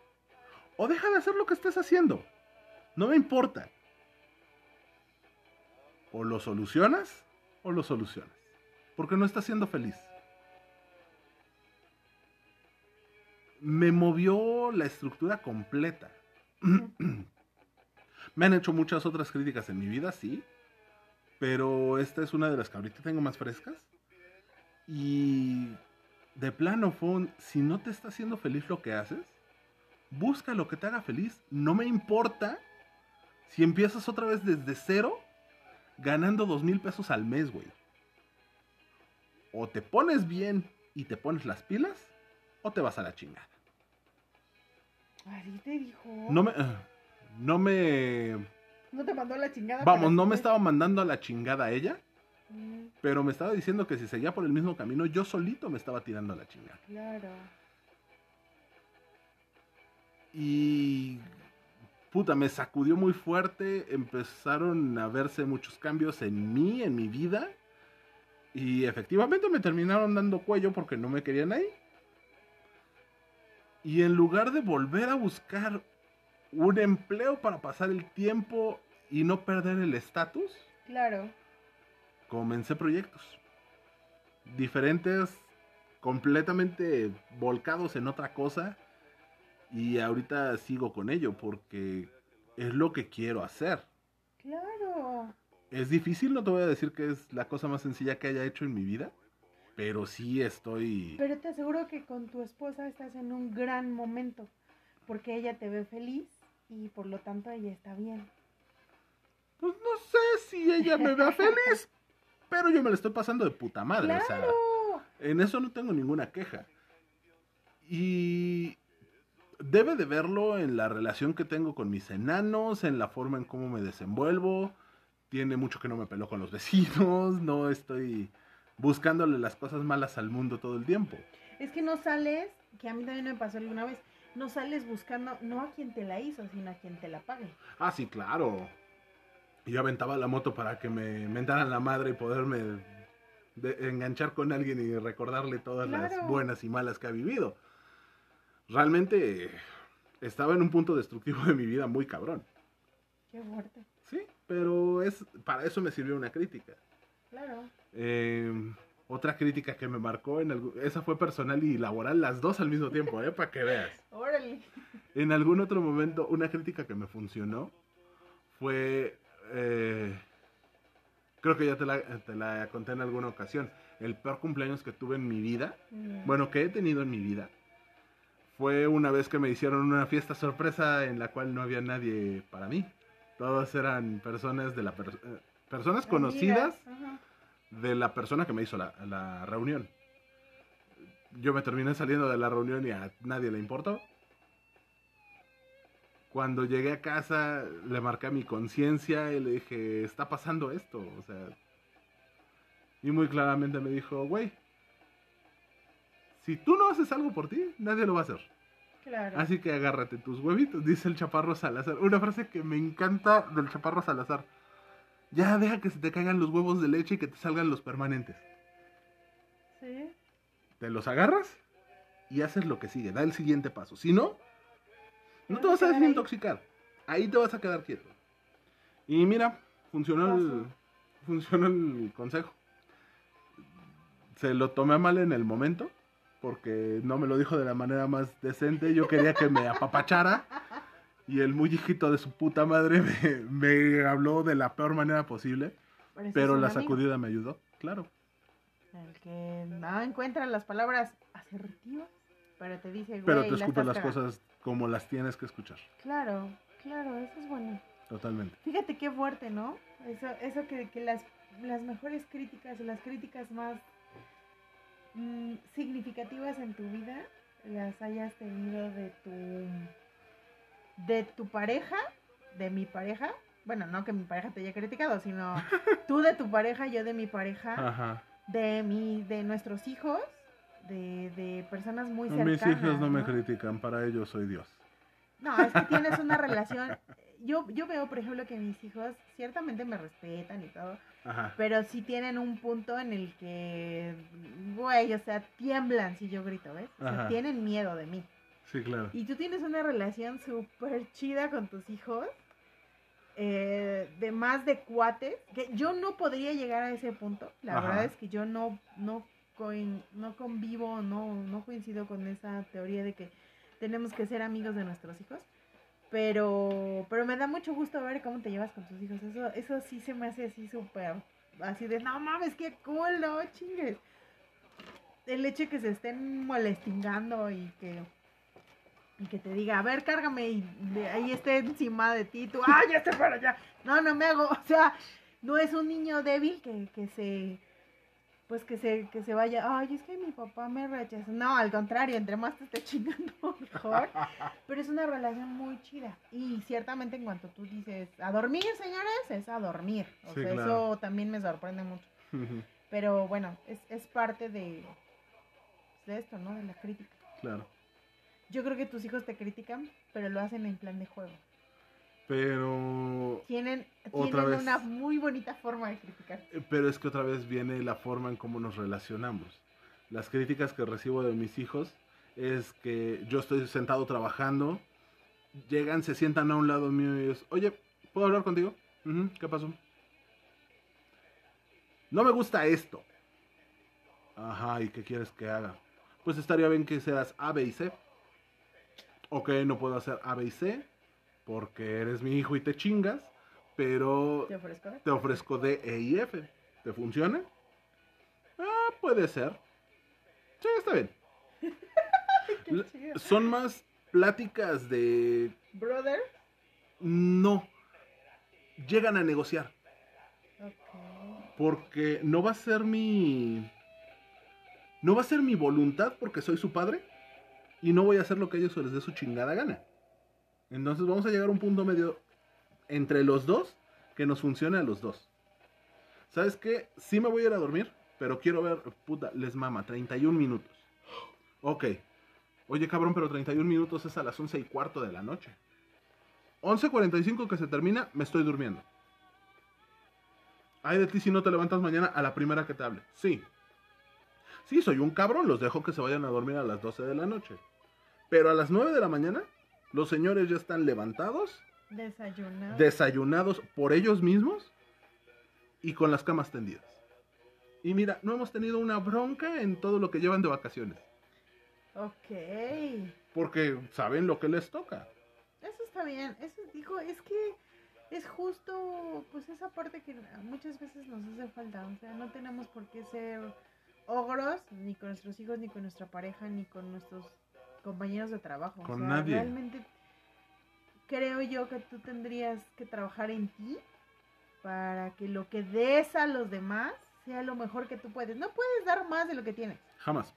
o deja de hacer lo que estés haciendo. No me importa. O lo solucionas o lo solucionas. Porque no estás siendo feliz. Me movió la estructura completa. Me han hecho muchas otras críticas en mi vida, sí. Pero esta es una de las que ahorita tengo más frescas. Y de plano fue un, si no te está haciendo feliz lo que haces, busca lo que te haga feliz. No me importa si empiezas otra vez desde cero ganando dos mil pesos al mes, güey. O te pones bien y te pones las pilas, o te vas a la chingada. Así te dijo. No me... eh, No me... No te mandó la chingada. Vamos, no me estaba mandando a la chingada a ella, Mm, pero me estaba diciendo que si seguía por el mismo camino, yo solito me estaba tirando a la chingada. Claro. Y puta, me sacudió muy fuerte. Empezaron a verse muchos cambios en mí, en mi vida. Y efectivamente me terminaron dando cuello porque no me querían ahí. Y en lugar de volver a buscar un empleo para pasar el tiempo y no perder el estatus, Claro. Comencé proyectos. Diferentes, completamente volcados en otra cosa. Y ahorita sigo con ello porque es lo que quiero hacer. Claro. Es difícil, no te voy a decir que es la cosa más sencilla que haya hecho en mi vida. Pero sí estoy... Pero te aseguro que con tu esposa estás en un gran momento. Porque ella te ve feliz y por lo tanto ella está bien. Pues no sé si ella me vea feliz. Pero yo me la estoy pasando de puta madre. O sea. En eso no tengo ninguna queja. Y debe de verlo en la relación que tengo con mis enanos, en la forma en cómo me desenvuelvo. Tiene mucho que no me peló con los vecinos, no estoy buscándole las cosas malas al mundo todo el tiempo. Es que no sales, que a mí también me pasó alguna vez, no sales buscando no a quien te la hizo, sino a quien te la pague. Ah, sí, claro. Yo aventaba la moto para que me mentaran la madre y poderme de- enganchar con alguien y recordarle todas las buenas y malas que ha vivido. Realmente estaba en un punto destructivo de mi vida muy cabrón. Qué fuerte. Sí, pero es para eso me sirvió una crítica. Claro. Eh, otra crítica que me marcó, en algu- esa fue personal y laboral, las dos al mismo tiempo, ¿eh? para que veas. Órale. En algún otro momento, una crítica que me funcionó fue, eh, creo que ya te la, te la conté en alguna ocasión, el peor cumpleaños que tuve en mi vida, Mm. bueno, que he tenido en mi vida, fue una vez que me hicieron una fiesta sorpresa en la cual no había nadie para mí. Todos eran personas de la per- eh, personas conocidas ajá. de la persona que me hizo la, la reunión. Yo me terminé saliendo de la reunión y a nadie le importó. Cuando llegué a casa, le marqué a mi conciencia y le dije, está pasando esto, o sea... Y muy claramente me dijo, güey, si tú no haces algo por ti, nadie lo va a hacer. Claro. Así que agárrate tus huevitos, dice el chaparro Salazar. Una frase que me encanta del chaparro Salazar. Ya deja que se te caigan los huevos de leche y que te salgan los permanentes. Sí. Te los agarras y haces lo que sigue, da el siguiente paso. Si no, no te vas a ahí. desintoxicar. Ahí te vas a quedar quieto. Y mira, funcionó el, funcionó el consejo. Se lo tomé mal en el momento, porque no me lo dijo de la manera más decente. Yo quería que me apapachara. Y el muy hijito de su puta madre me, me habló de la peor manera posible. Pero, la amigo. sacudida me ayudó, claro. El que no encuentra las palabras asertivas, pero te dice, Pero te la escupe estás las cagando". cosas como las tienes que escuchar. Claro, claro, eso es bueno. Totalmente. Fíjate qué fuerte, ¿no? Eso, eso que, que las, las mejores críticas, las críticas más mm, significativas en tu vida, las hayas tenido de tu, de tu pareja, de mi pareja, bueno, no que mi pareja te haya criticado, sino tú de tu pareja, yo de mi pareja, Ajá. de mi, de nuestros hijos, de, de personas muy cercanas. Mis hijos no me critican, para ellos soy Dios. No, es que tienes una relación. Yo, yo veo, por ejemplo, que mis hijos ciertamente me respetan y todo, Ajá. pero sí tienen un punto en el que, güey, o sea, tiemblan si yo grito, ¿ves? O sea, tienen miedo de mí. Sí, claro. Y tú tienes una relación súper chida con tus hijos, eh, de más de cuates, que yo no podría llegar a ese punto. La Ajá. verdad es que yo no, no, coin- no convivo, no, no coincido con esa teoría de que tenemos que ser amigos de nuestros hijos. Pero, pero me da mucho gusto ver cómo te llevas con tus hijos. Eso, eso sí se me hace así súper, así de, no mames, qué cool, no chingues. El hecho de que se estén molestingando y que y que te diga, a ver, cárgame y ahí esté encima de ti, tú, ¡ay, ya estoy para allá! No, no me hago, o sea, no es un niño débil que, que se, pues que se, que se vaya, ay, es que mi papá me rechaza. No, al contrario, entre más te esté chingando, mejor. Pero es una relación muy chida. Y ciertamente en cuanto tú dices, a dormir, señores, es a dormir. O Sí, sea, claro. eso también me sorprende mucho. Pero bueno, es, es parte de, de esto, ¿no? De la crítica. claro. Yo creo que tus hijos te critican, pero lo hacen en plan de juego. Pero, Tienen, Otra tienen vez. una muy bonita forma de criticar. pero es que otra vez viene la forma en cómo nos relacionamos. Las críticas que recibo de mis hijos es que yo estoy sentado trabajando, llegan, se sientan a un lado mío y ellos, oye, ¿puedo hablar contigo? "Ujú, ¿Qué pasó? No me gusta esto. Ajá, ¿y qué quieres que haga? Pues estaría bien que seas A, B y C. Ok, no puedo hacer A, B y C porque eres mi hijo y te chingas, pero ¿Te ofrezco? te ofrezco D, E y F. ¿Te funciona? Ah, puede ser. Sí, está bien. Son más pláticas de... Brother. No. Llegan a negociar. Ok. Porque no va a ser mi... No va a ser mi voluntad porque soy su padre. Y no voy a hacer lo que a ellos les dé su chingada gana. Entonces vamos a llegar a un punto medio entre los dos que nos funcione a los dos. ¿Sabes qué? Sí me voy a ir a dormir, pero quiero ver, puta, les mama, 31 minutos. Ok. Oye, cabrón, pero 31 minutos es a las 11 y cuarto de la noche. 11.45 que se termina, me estoy durmiendo. Ay de ti si no te levantas mañana a la primera que te hable. Sí. Sí, soy un cabrón, los dejo que se vayan a dormir a las 12 de la noche. Pero a las 9 de la mañana, los señores ya están levantados, desayunados por ellos mismos y con las camas tendidas. Y mira, no hemos tenido una bronca en todo lo que llevan de vacaciones. Ok. Porque saben lo que les toca. Eso está bien. Eso digo, es que es justo, pues esa parte que muchas veces nos hace falta. O sea, no tenemos por qué ser ogros, ni con nuestros hijos, ni con nuestra pareja, ni con nuestros compañeros de trabajo. O Con sea, nadie. Realmente creo yo que tú tendrías que trabajar en ti para que lo que des a los demás sea lo mejor que tú puedes. No puedes dar más de lo que tienes, Jamás.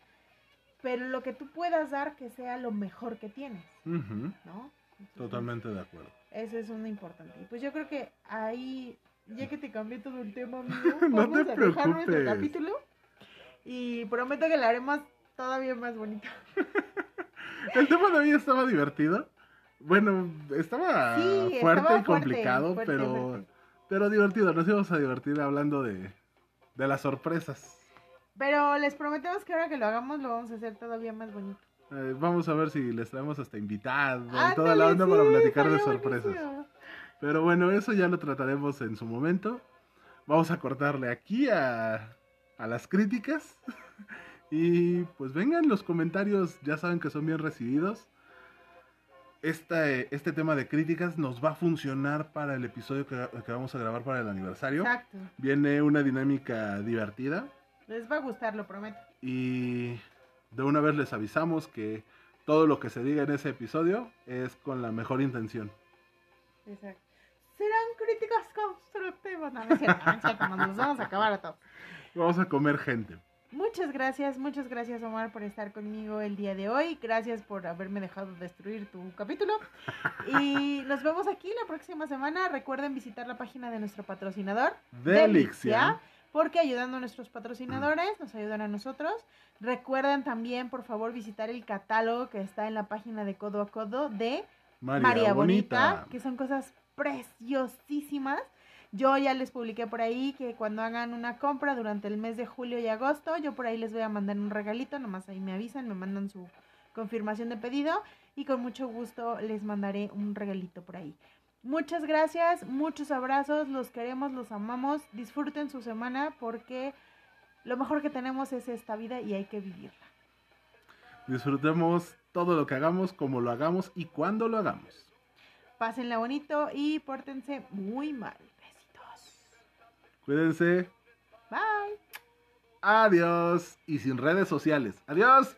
pero lo que tú puedas dar que sea lo mejor que tienes, Ujú, ¿no? Entonces, Totalmente de acuerdo. Eso es una importante. Y pues yo creo que ahí, ya que te cambié todo el tema, amigo, No te a dejar nuestro preocupes. capítulo. Y prometo que lo haremos todavía más bonito. El tema de hoy estaba divertido. Bueno, estaba Sí, fuerte estaba y complicado, fuerte, pero, fuerte. pero divertido. Nos íbamos a divertir hablando de, de las sorpresas. Pero les prometemos que ahora que lo hagamos lo vamos a hacer todavía más bonito. Eh, vamos a ver si les traemos hasta invitados toda la onda sí, para platicar de sorpresas. buenísimo. Pero bueno, eso ya lo trataremos en su momento. Vamos a cortarle aquí a, a las críticas. Y pues vengan, los comentarios ya saben que son bien recibidos. Este, este tema de críticas nos va a funcionar para el episodio que, que vamos a grabar para el aniversario. Exacto. Viene una dinámica divertida. Les va a gustar, lo prometo. Y de una vez les avisamos que todo lo que se diga en ese episodio es con la mejor intención. Exacto. Serán críticas constructivas. No, no es cierto, no es cierto, nos vamos a acabar a todos. Vamos a comer gente. Muchas gracias, muchas gracias Omar por estar conmigo el día de hoy. Gracias por haberme dejado destruir tu capítulo. Y nos vemos aquí la próxima semana. Recuerden visitar la página de nuestro patrocinador, Delixia. porque ayudando a nuestros patrocinadores nos ayudan a nosotros. Recuerden también, por favor, visitar el catálogo que está en la página de Codo a Codo de María, María Bonita. Bonita, que son cosas preciosísimas. Yo ya les publiqué por ahí que cuando hagan una compra durante el mes de julio y agosto, yo por ahí les voy a mandar un regalito, nomás ahí me avisan, me mandan su confirmación de pedido y con mucho gusto les mandaré un regalito por ahí. Muchas gracias, muchos abrazos, los queremos, los amamos, disfruten su semana porque lo mejor que tenemos es esta vida y hay que vivirla. Disfrutemos todo lo que hagamos, como lo hagamos y cuando lo hagamos. Pásenla bonito y pórtense muy mal. Cuídense. Bye. Adiós. Y sin redes sociales. Adiós.